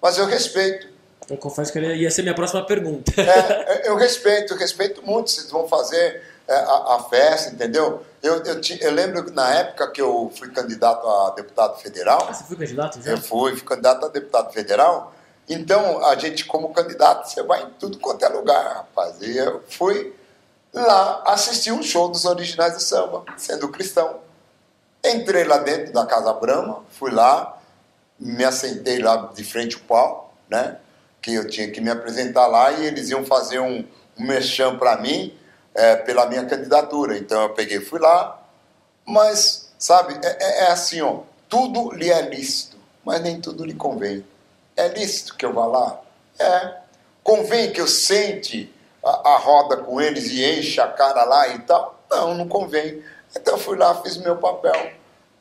Mas eu respeito. Eu confesso que ia ser minha próxima pergunta. É, eu respeito, eu respeito muito. Vocês vão fazer é, a, a, festa, entendeu? Eu, eu, te, eu, lembro que na época que eu fui candidato a deputado federal. Ah, você foi candidato já? Eu fui, fui candidato a deputado federal. Então, a gente, como candidato, você vai em tudo quanto é lugar, rapaz. E eu fui lá assistir um show dos originais do samba, sendo cristão. Entrei lá dentro da Casa Brama, fui lá, me assentei lá de frente ao pau, né? Que eu tinha que me apresentar lá e eles iam fazer um, um merchan para mim é, pela minha candidatura. Então eu peguei fui lá, mas, sabe, é, é, é assim, ó, tudo lhe é lícito, mas nem tudo lhe convém. É lícito que eu vá lá? É. Convém que eu sente a, a roda com eles e enche a cara lá e tal? Não, não convém. Então eu fui lá, fiz meu papel.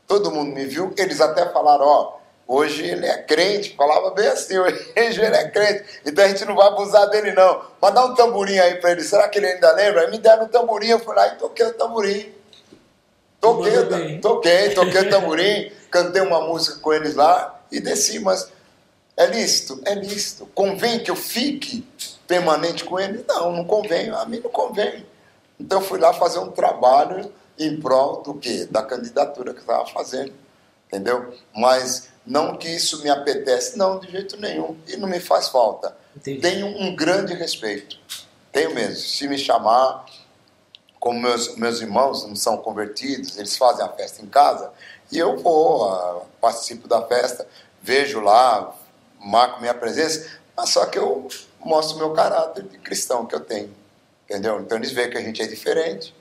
Todo mundo me viu, eles até falaram, ó, hoje ele é crente, falava bem assim, hoje ele é crente, então a gente não vai abusar dele não. Mas dá um tamborim aí para ele, será que ele ainda lembra? Aí me deram um tamborim, eu fui lá e toquei o tamborim. Toquei, toquei, toquei o tamborim, cantei uma música com eles lá e desci, mas é lícito? É lícito. Convém que eu fique permanente com eles? Não, não convém, a mim não convém. Então fui lá fazer um trabalho em prol do quê? Da candidatura que eu estava fazendo, entendeu? Mas não que isso me apetece, não, de jeito nenhum. E não me faz falta. Entendi. Tenho um grande respeito. Tenho mesmo. Se me chamar, como meus, meus irmãos não são convertidos, eles fazem a festa em casa, e eu vou, uh, participo da festa, vejo lá, marco minha presença, mas só que eu mostro o meu caráter de cristão que eu tenho. Entendeu? Então eles veem que a gente é diferente.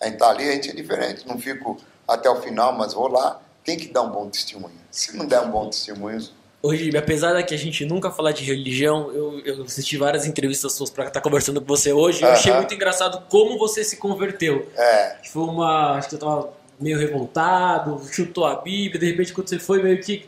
A gente está ali, a gente é diferente. Não fico até o final, mas vou lá. Tem que dar um bom testemunho. Se não der um bom testemunho. Hoje, apesar da que a gente nunca falar de religião, eu, eu assisti várias entrevistas suas para estar tá conversando com você hoje. Eu achei muito engraçado como você se converteu. É. Foi uma. Acho que eu tava meio revoltado, chutou a Bíblia, de repente, quando você foi, meio que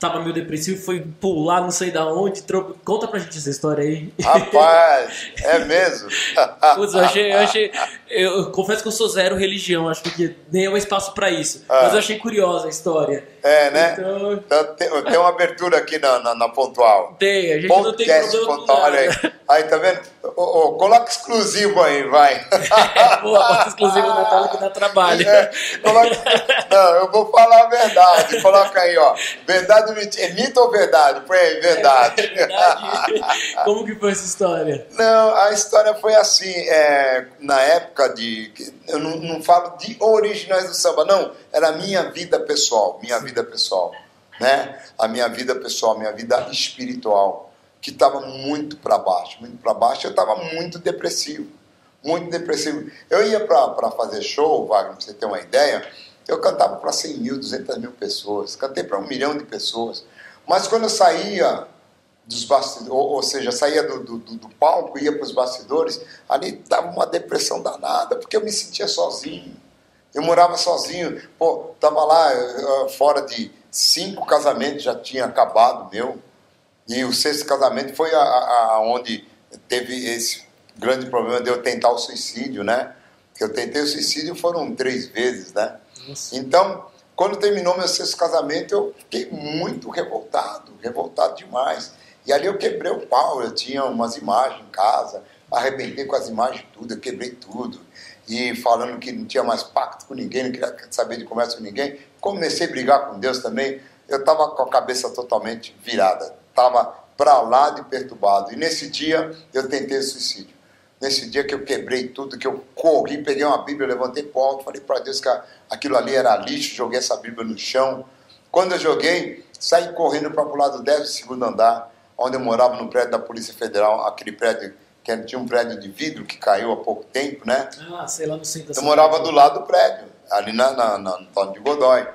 tava meio depressivo, foi pular não sei da onde. Tro... Conta pra gente essa história aí. Rapaz, é mesmo? Putz, eu achei, eu achei. Eu confesso que eu sou zero religião, acho que nem é um espaço para isso. Ah. Mas eu achei curiosa a história. É, né? Então, então tem, tem, uma abertura aqui na, na, na, pontual. Tem, a gente Podcast não tem pontual, olha aí. Aí, tá vendo? Oh, oh, coloca exclusivo aí, vai. Boa, bota exclusivo na tela que dá trabalho. É, coloca... Não, eu vou falar a verdade. Coloca aí, ó. Verdade mentira. É mito ou verdade? Põe aí, verdade. verdade. Como que foi essa história? Não, a história foi assim. É, na época de. Eu não, não falo de originais do samba, não. Era a minha vida pessoal. Minha vida pessoal. Né? A minha vida pessoal, minha vida espiritual que estava muito para baixo, muito para baixo, eu estava muito depressivo, muito depressivo. Eu ia para fazer show, Wagner, para você ter uma ideia, eu cantava para 100 mil, 200 mil pessoas, cantei para um milhão de pessoas. Mas quando eu saía dos bastidores, ou, ou seja, saía do, do, do palco, ia para os bastidores, ali dava uma depressão danada, porque eu me sentia sozinho. Eu morava sozinho, pô, tava lá fora de cinco casamentos, já tinha acabado meu e o sexto casamento foi a, a, onde teve esse grande problema de eu tentar o suicídio, né? Que eu tentei o suicídio foram três vezes, né? Então, quando terminou meu sexto casamento, eu fiquei muito revoltado, revoltado demais. E ali eu quebrei o pau, eu tinha umas imagens em casa, arrebentei com as imagens tudo, eu quebrei tudo. E falando que não tinha mais pacto com ninguém, não queria saber de conversa com ninguém. Comecei a brigar com Deus também. Eu estava com a cabeça totalmente virada estava para lá de perturbado. E nesse dia eu tentei suicídio. Nesse dia que eu quebrei tudo, que eu corri, peguei uma Bíblia, levantei para alto, falei para Deus que aquilo ali era lixo, joguei essa Bíblia no chão. Quando eu joguei, saí correndo para o lado do 12 andar, onde eu morava no prédio da Polícia Federal, aquele prédio que tinha um prédio de vidro que caiu há pouco tempo, né? Ah, sei lá no centro Eu morava do lado do prédio, ali na, na, na, no Antônio de Godói.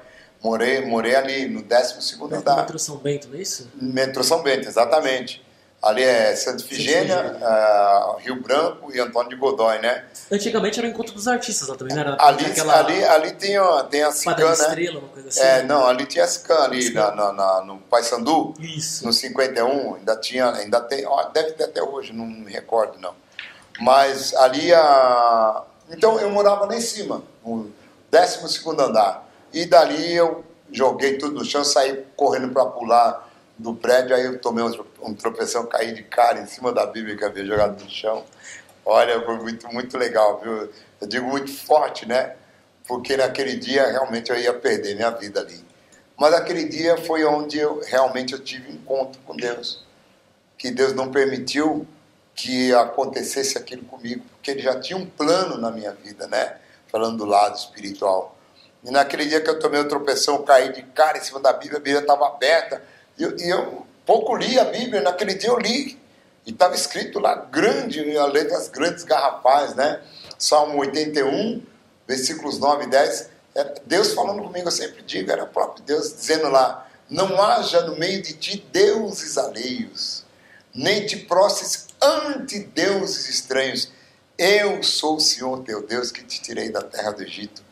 Morei, morei ali no 12 andar. Metrô São Bento, não é isso? Metrô São Bento, exatamente. Ali é Santa Figênia, uh, Rio Branco e Antônio de Godói, né? Antigamente era o encontro dos artistas lá também, não era? Ali, aquela... ali, ali tem, a, tem a Cican, né? Estrela, uma coisa assim. É, não, ali tinha a Cican ali na, na, na, no Paysandu. Isso. No 51, ainda tinha, ainda tem, ó, deve ter até hoje, não me recordo não. Mas ali a... Então eu morava lá em cima, no 12 andar. E dali eu joguei tudo no chão, saí correndo para pular do prédio, aí eu tomei um, tropeção, caí de cara em cima da Bíblia que havia jogado no chão. Olha, foi muito, muito legal, viu? Eu digo muito forte, né? Porque naquele dia realmente eu ia perder minha vida ali. Mas aquele dia foi onde eu realmente eu tive um encontro com Deus. Que Deus não permitiu que acontecesse aquilo comigo, porque ele já tinha um plano na minha vida, né? Falando do lado espiritual. E naquele dia que eu tomei o tropeção, eu caí de cara em cima da Bíblia, a Bíblia estava aberta, e eu, eu pouco li a Bíblia, naquele dia eu li, e estava escrito lá grande, a letras grandes garrafais, né? Salmo 81, versículos 9 e 10, é Deus falando comigo, eu sempre digo, era o próprio Deus dizendo lá, não haja no meio de ti deuses alheios, nem te prostes ante deuses estranhos. Eu sou o Senhor teu Deus que te tirei da terra do Egito.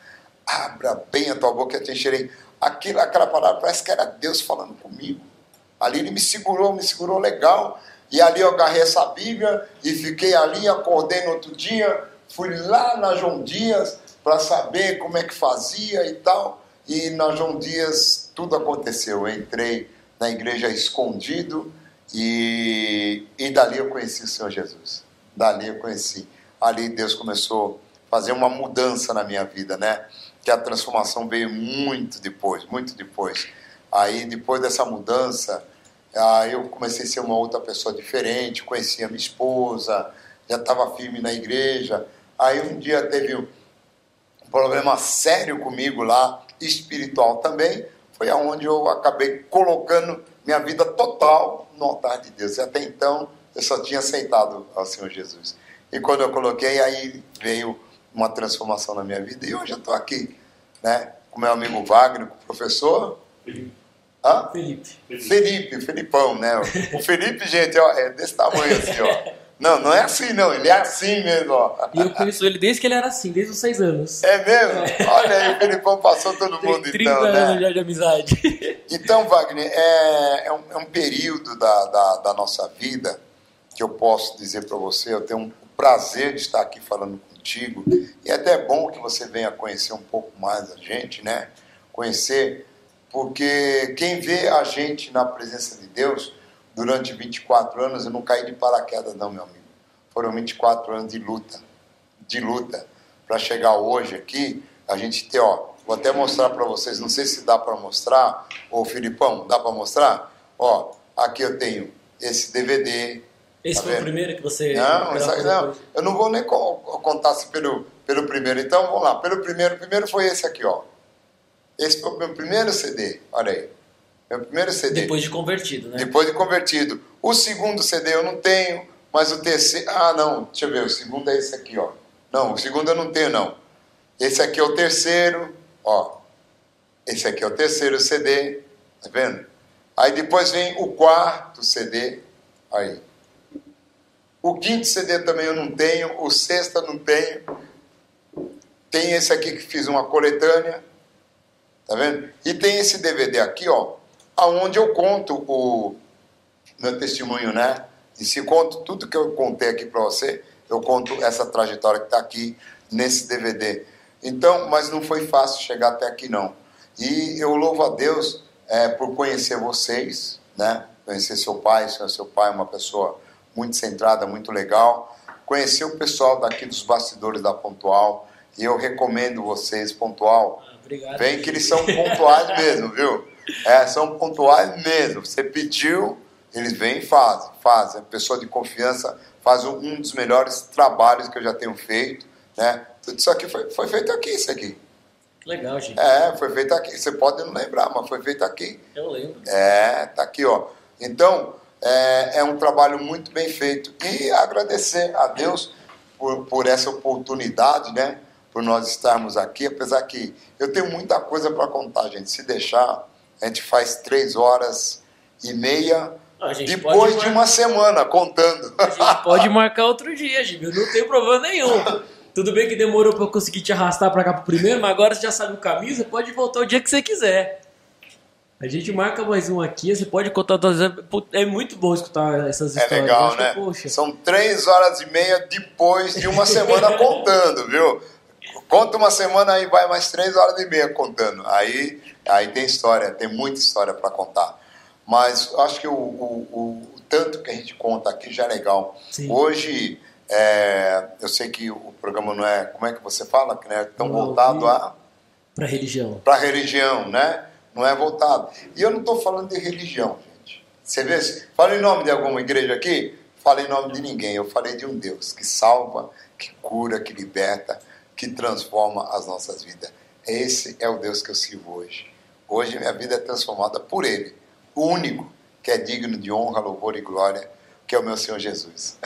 Abra bem a tua boca e te encherei. Aquilo, aquela palavra parece que era Deus falando comigo. Ali ele me segurou, me segurou legal. E ali eu agarrei essa Bíblia e fiquei ali, acordei no outro dia, fui lá na João Dias para saber como é que fazia e tal. E na João Dias tudo aconteceu. Eu entrei na igreja escondido e, e dali eu conheci o Senhor Jesus. Dali eu conheci. Ali Deus começou a fazer uma mudança na minha vida, né? Que a transformação veio muito depois, muito depois. Aí depois dessa mudança, eu comecei a ser uma outra pessoa diferente, conheci minha esposa, já estava firme na igreja. Aí um dia teve um problema sério comigo lá, espiritual também, foi aonde eu acabei colocando minha vida total no altar de Deus. E até então eu só tinha aceitado ao Senhor Jesus. E quando eu coloquei, aí veio uma transformação na minha vida. E hoje eu estou aqui, né? Com meu amigo Wagner, com o professor. Felipe. Hã? Felipe. Felipe, Felipão, né? O Felipe, gente, ó, é desse tamanho assim, ó. Não, não é assim não, ele é assim mesmo, ó. E eu conheço ele desde que ele era assim, desde os seis anos. É mesmo? Olha aí, o Felipão passou todo Tem mundo 30 então, né? anos já de amizade. Então, Wagner, é, é, um, é um período da, da, da nossa vida que eu posso dizer para você, eu tenho um prazer de estar aqui falando contigo, e é até bom que você venha conhecer um pouco mais a gente, né? Conhecer, porque quem vê a gente na presença de Deus durante 24 anos, eu não caí de paraquedas não, meu amigo. Foram 24 anos de luta, de luta, para chegar hoje aqui, a gente ter, ó, vou até mostrar para vocês, não sei se dá para mostrar, ô Filipão, dá para mostrar? Ó, aqui eu tenho esse DVD, Esse Tá foi o vendo? primeiro que você. Não, aí não. Eu não vou nem co- contar se pelo, pelo primeiro. Então, vamos lá. Pelo primeiro, primeiro foi esse aqui, ó. Esse foi o meu primeiro CD. Olha aí. Meu primeiro CD. Depois de convertido, né? Depois de convertido. O segundo CD eu não tenho, mas o terceiro. Ah, não. Deixa eu ver. O segundo é esse aqui, ó. Não, o segundo eu não tenho, não. Esse aqui é o terceiro, ó. Esse aqui é o terceiro CD. Tá vendo? Aí depois vem o quarto CD. Aí. O quinto CD também eu não tenho, o sexto eu não tenho. Tem esse aqui que fiz uma coletânea, tá vendo? E tem esse DVD aqui, ó, aonde eu conto o meu testemunho, né? E se conto tudo que eu contei aqui para você, eu conto essa trajetória que está aqui nesse DVD. Então, mas não foi fácil chegar até aqui não. E eu louvo a Deus é, por conhecer vocês, né? Conhecer seu pai, seu, seu pai é uma pessoa muito centrada, muito legal. Conhecer o pessoal daqui dos bastidores da Pontual. E eu recomendo vocês, Pontual, obrigado. Vem que eles são pontuais mesmo, viu? É, são pontuais mesmo. Você pediu, eles vêm e fazem, fazem. A pessoa de confiança faz um, um dos melhores trabalhos que eu já tenho feito, né? Tudo isso aqui foi, foi feito aqui, isso aqui. Legal, gente. É, foi feito aqui. Você pode não lembrar, mas foi feito aqui. Eu lembro. É, tá aqui, ó. Então, é, é um trabalho muito bem feito. E agradecer a Deus por, por essa oportunidade, né? Por nós estarmos aqui, apesar que eu tenho muita coisa para contar, gente. Se deixar, a gente faz três horas e meia depois de uma semana contando. A gente pode marcar outro dia, Gibi. Não tem problema nenhum. Tudo bem que demorou pra eu conseguir te arrastar pra cá pro primeiro, mas agora você já sabe o caminho, você pode voltar o dia que você quiser. A gente marca mais um aqui, você pode contar todas as... Pô, É muito bom escutar essas É histórias. Eu legal, que, né? Poxa, São três horas e meia depois de uma semana contando, viu? Conta uma semana aí, vai mais três horas e meia contando. Aí, aí tem história, tem muita história para contar. Mas eu acho que o, o, o- tanto que a gente conta aqui já é legal. Sim. Hoje É, eu sei que o programa não é, como é que você fala, que não é tão voltado a para religião. Para religião, né? Não é voltado. E eu não estou falando de religião, gente. Você vê? Fala em nome de alguma igreja aqui? Fala em nome de ninguém. Eu falei de um Deus que salva, que cura, que liberta, que transforma as nossas vidas. Esse é o Deus que eu sirvo hoje. Hoje minha vida é transformada por Ele, o único que é digno de honra, louvor e glória, que é o meu Senhor Jesus.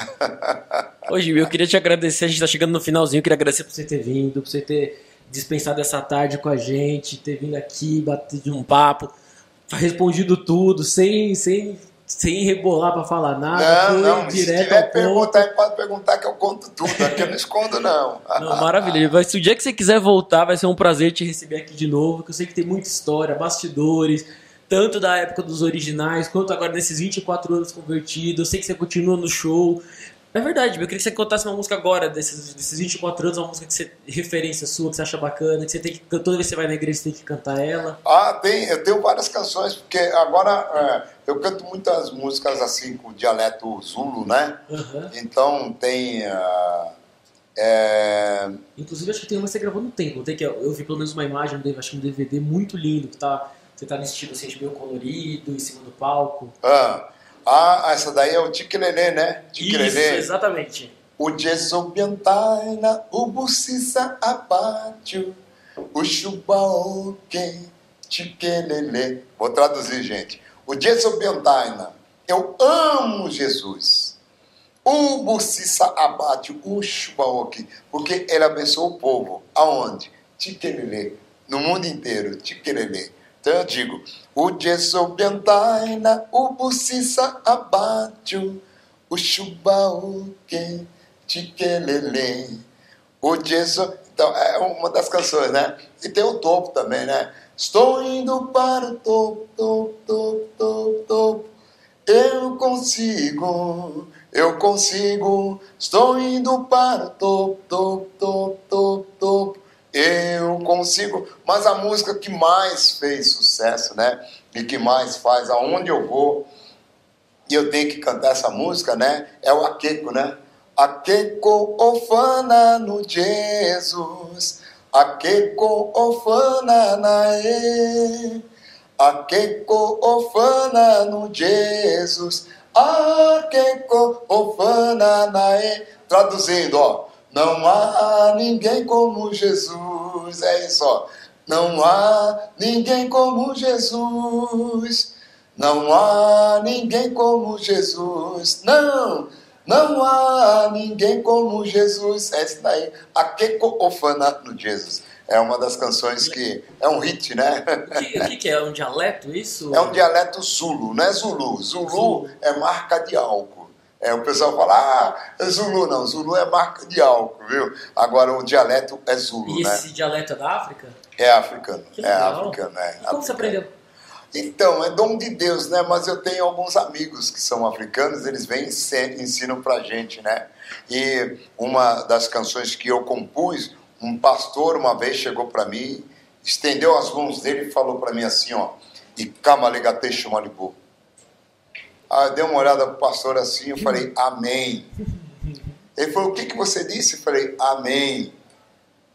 Hoje eu queria te agradecer, a gente está chegando no finalzinho, eu queria agradecer por você ter vindo, por você ter dispensado essa tarde com a gente, ter vindo aqui, batido um papo, respondido tudo, sem, sem sem rebolar para falar nada. Não, não, direto se tiver perguntar, pode perguntar que eu conto tudo. Aqui eu não escondo, não. não maravilha. Mas se o dia que você quiser voltar, vai ser um prazer te receber aqui de novo, que eu sei que tem muita história, bastidores, tanto da época dos originais, quanto agora desses 24 anos convertidos. Eu sei que você continua no show. É verdade, eu queria que você contasse uma música agora, desses, desses 24 anos, uma música que você referência sua, que você acha bacana, que você tem que. Toda vez que você vai na igreja, você tem que cantar ela. Ah, tem, eu tenho várias canções, porque agora é, eu canto muitas músicas assim com dialeto Zulu, né? Uhum. Então tem. Uh, é... Inclusive, acho que tem uma que você gravou no tempo. Tem que, eu vi pelo menos uma imagem, acho que um DVD muito lindo, que tá, você tá vestido assim, meio colorido, em cima do palco. Ah. Ah, essa daí é o Tiquelele, né? Tiquelele. Isso, exatamente. O Jesobiantaina, o Bucissa Abátio, o Chubaoque, Tiquelele. Vou traduzir, gente. O Jesobiantaina, eu amo Jesus. O Bucissa Abátio, o Chubaoque, porque ele abençoou o povo. Aonde? Tiquelele. No mundo inteiro, Tiquelele. Então eu digo, o Jesobiantaina, o Bucissa Abátio, o Chubaúque, Tiquelele, o Jeso... Então, é uma das canções, né? E tem o topo também, né? Estou indo para o topo, topo, topo, topo, topo. Eu consigo, eu consigo. Estou indo para o topo, topo, topo, topo, topo eu consigo. Mas a música que mais fez sucesso, né? E que mais faz aonde eu vou, e eu tenho que cantar essa música, né? É o Aqueco, né? Aqueco ofana no Jesus, Aqueco ofana nae, Aqueco ofana no Jesus, Aqueco ofana nae. Traduzindo, ó. Não há ninguém como Jesus. É isso, ó. Não há ninguém como Jesus. Não há ninguém como Jesus. Não, não há ninguém como Jesus. É isso daí. Akeko Ofana no Jesus. É uma das canções que é um hit, né? O que, o que é? Um dialeto isso? É um dialeto Zulu, não é Zulu. Zulu, Zulu. é marca de álcool. É, o pessoal fala, ah, é Zulu. Não, Zulu é marca de álcool, viu? Agora o dialeto é Zulu, e né? esse dialeto é da África? É africano. É africano, é. E como você aprendeu? Então, é dom de Deus, né? Mas eu tenho alguns amigos que são africanos, eles vêm e ensinam pra gente, né? E uma das canções que eu compus, um pastor uma vez chegou para mim, estendeu as mãos dele e falou para mim assim, ó, e Kamalegateshu Malibu. Dei uma olhada para o pastor assim, eu falei, amém. Ele falou, o que, que você disse? Eu falei, amém.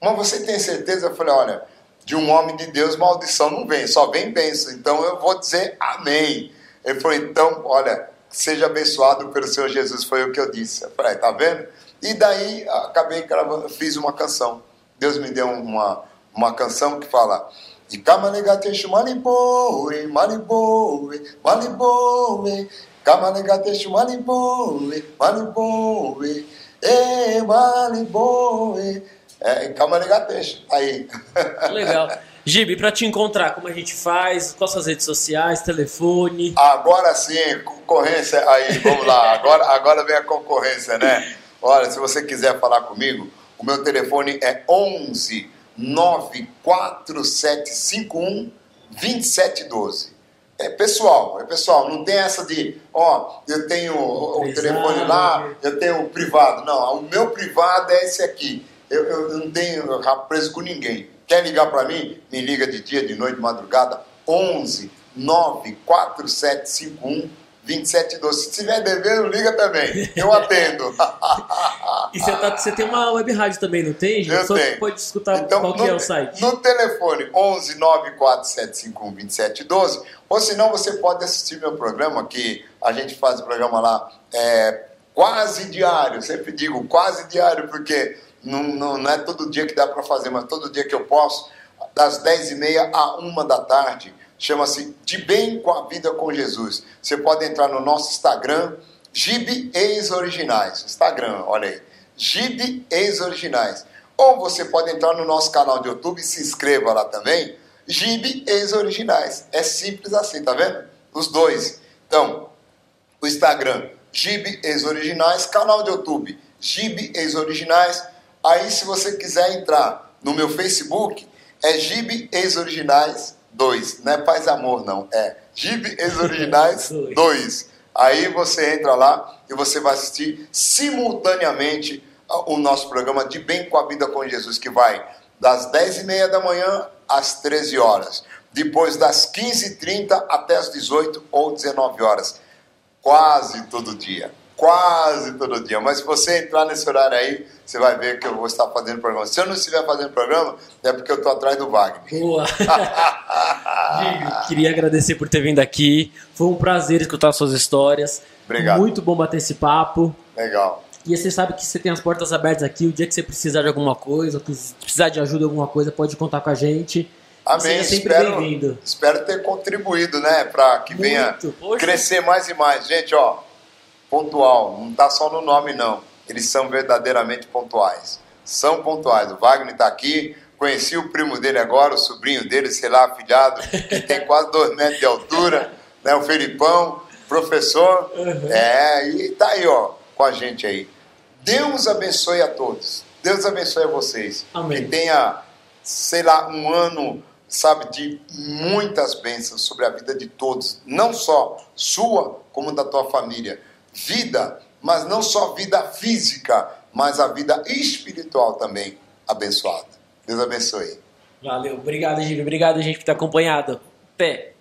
Mas você tem certeza? Eu falei, olha, de um homem de Deus maldição não vem, só vem bênção. Então eu vou dizer amém. Ele falou, então, olha, seja abençoado pelo Senhor Jesus, foi o que eu disse. Eu falei, tá vendo? E daí acabei gravando, fiz uma canção. Deus me deu uma, uma canção que fala e Ikamanegateshu maniboe, maniboe, maniboe. Kamanegateshu maniboe, maniboe. E maniboe. É, Kamanegateshu. Aí. Legal. Gibi, para te encontrar, como a gente faz? Quais suas redes sociais, telefone? Agora sim, concorrência. Aí, vamos lá. Agora, agora vem a concorrência, né? Olha, se você quiser falar comigo, o meu telefone é 11 94751 2712. É pessoal, é pessoal, não tem essa de, ó, eu tenho o, o telefone lá, eu tenho o privado. Não, o meu privado é esse aqui. Eu, eu não tenho preso com ninguém. Quer ligar para mim? Me liga de dia, de noite, de madrugada. 11 94751 2712. Se estiver devendo, liga também. Eu atendo. e você, tá, você, tem uma web rádio também, não tem? Eu Só tenho. pode escutar então, qual que no, é o site. No telefone 11 94751 2712. Ou senão você pode assistir meu programa, que a gente faz o programa lá é, quase diário. Sempre digo quase diário, porque não, não, não é todo dia que dá para fazer, mas todo dia que eu posso, das 10h30 a 1 da tarde chama-se De Bem com a Vida com Jesus. Você pode entrar no nosso Instagram, Gibe Ex Originais. Instagram, olha aí. Gibe Ex Originais. Ou você pode entrar no nosso canal de YouTube e se inscreva lá também, Gibe Ex Originais. É simples assim, tá vendo? Os dois. Então, o Instagram, Gibe Ex Originais, canal de YouTube, Gibe Ex Originais. Aí, se você quiser entrar no meu Facebook, é Gibe Ex Originais 2. Não é Paz Amor, não. É Gibe Ex Originais 2. Aí você entra lá e você vai assistir simultaneamente o nosso programa de Bem com a Vida com Jesus, que vai das 10h30 da manhã às 13 horas. Depois das 15h30 até as 18 ou 19 horas. Quase todo dia. Quase todo dia. Mas se você entrar nesse horário aí, você vai ver que eu vou estar fazendo programa. Se eu não estiver fazendo programa, é porque eu estou atrás do Wagner. Boa! Queria agradecer por ter vindo aqui. Foi um prazer escutar suas histórias. Obrigado. Muito bom bater esse papo. Legal. E você sabe que você tem as portas abertas aqui. O dia que você precisar de alguma coisa, precisar de ajuda em alguma coisa, pode contar com a gente. Amém. Espero, espero ter contribuído, né? Para que Muito. venha Poxa. crescer mais e mais. Gente, ó, pontual. Não está só no nome, não. Eles são verdadeiramente pontuais. São pontuais. O Wagner está aqui. Conheci o primo dele agora, o sobrinho dele, sei lá, afilhado, que tem quase dois metros de altura, né? O Felipão, professor. Uhum. É, e tá aí, ó, com a gente aí. Deus abençoe a todos. Deus abençoe a vocês. Amém. Que tenha, sei lá, um ano, sabe, de muitas bênçãos sobre a vida de todos. Não só sua, como da tua família. Vida, mas não só vida física, mas a vida espiritual também abençoada. Deus abençoe. Valeu. Obrigado, Gil. Obrigado, gente, por ter acompanhado. Até.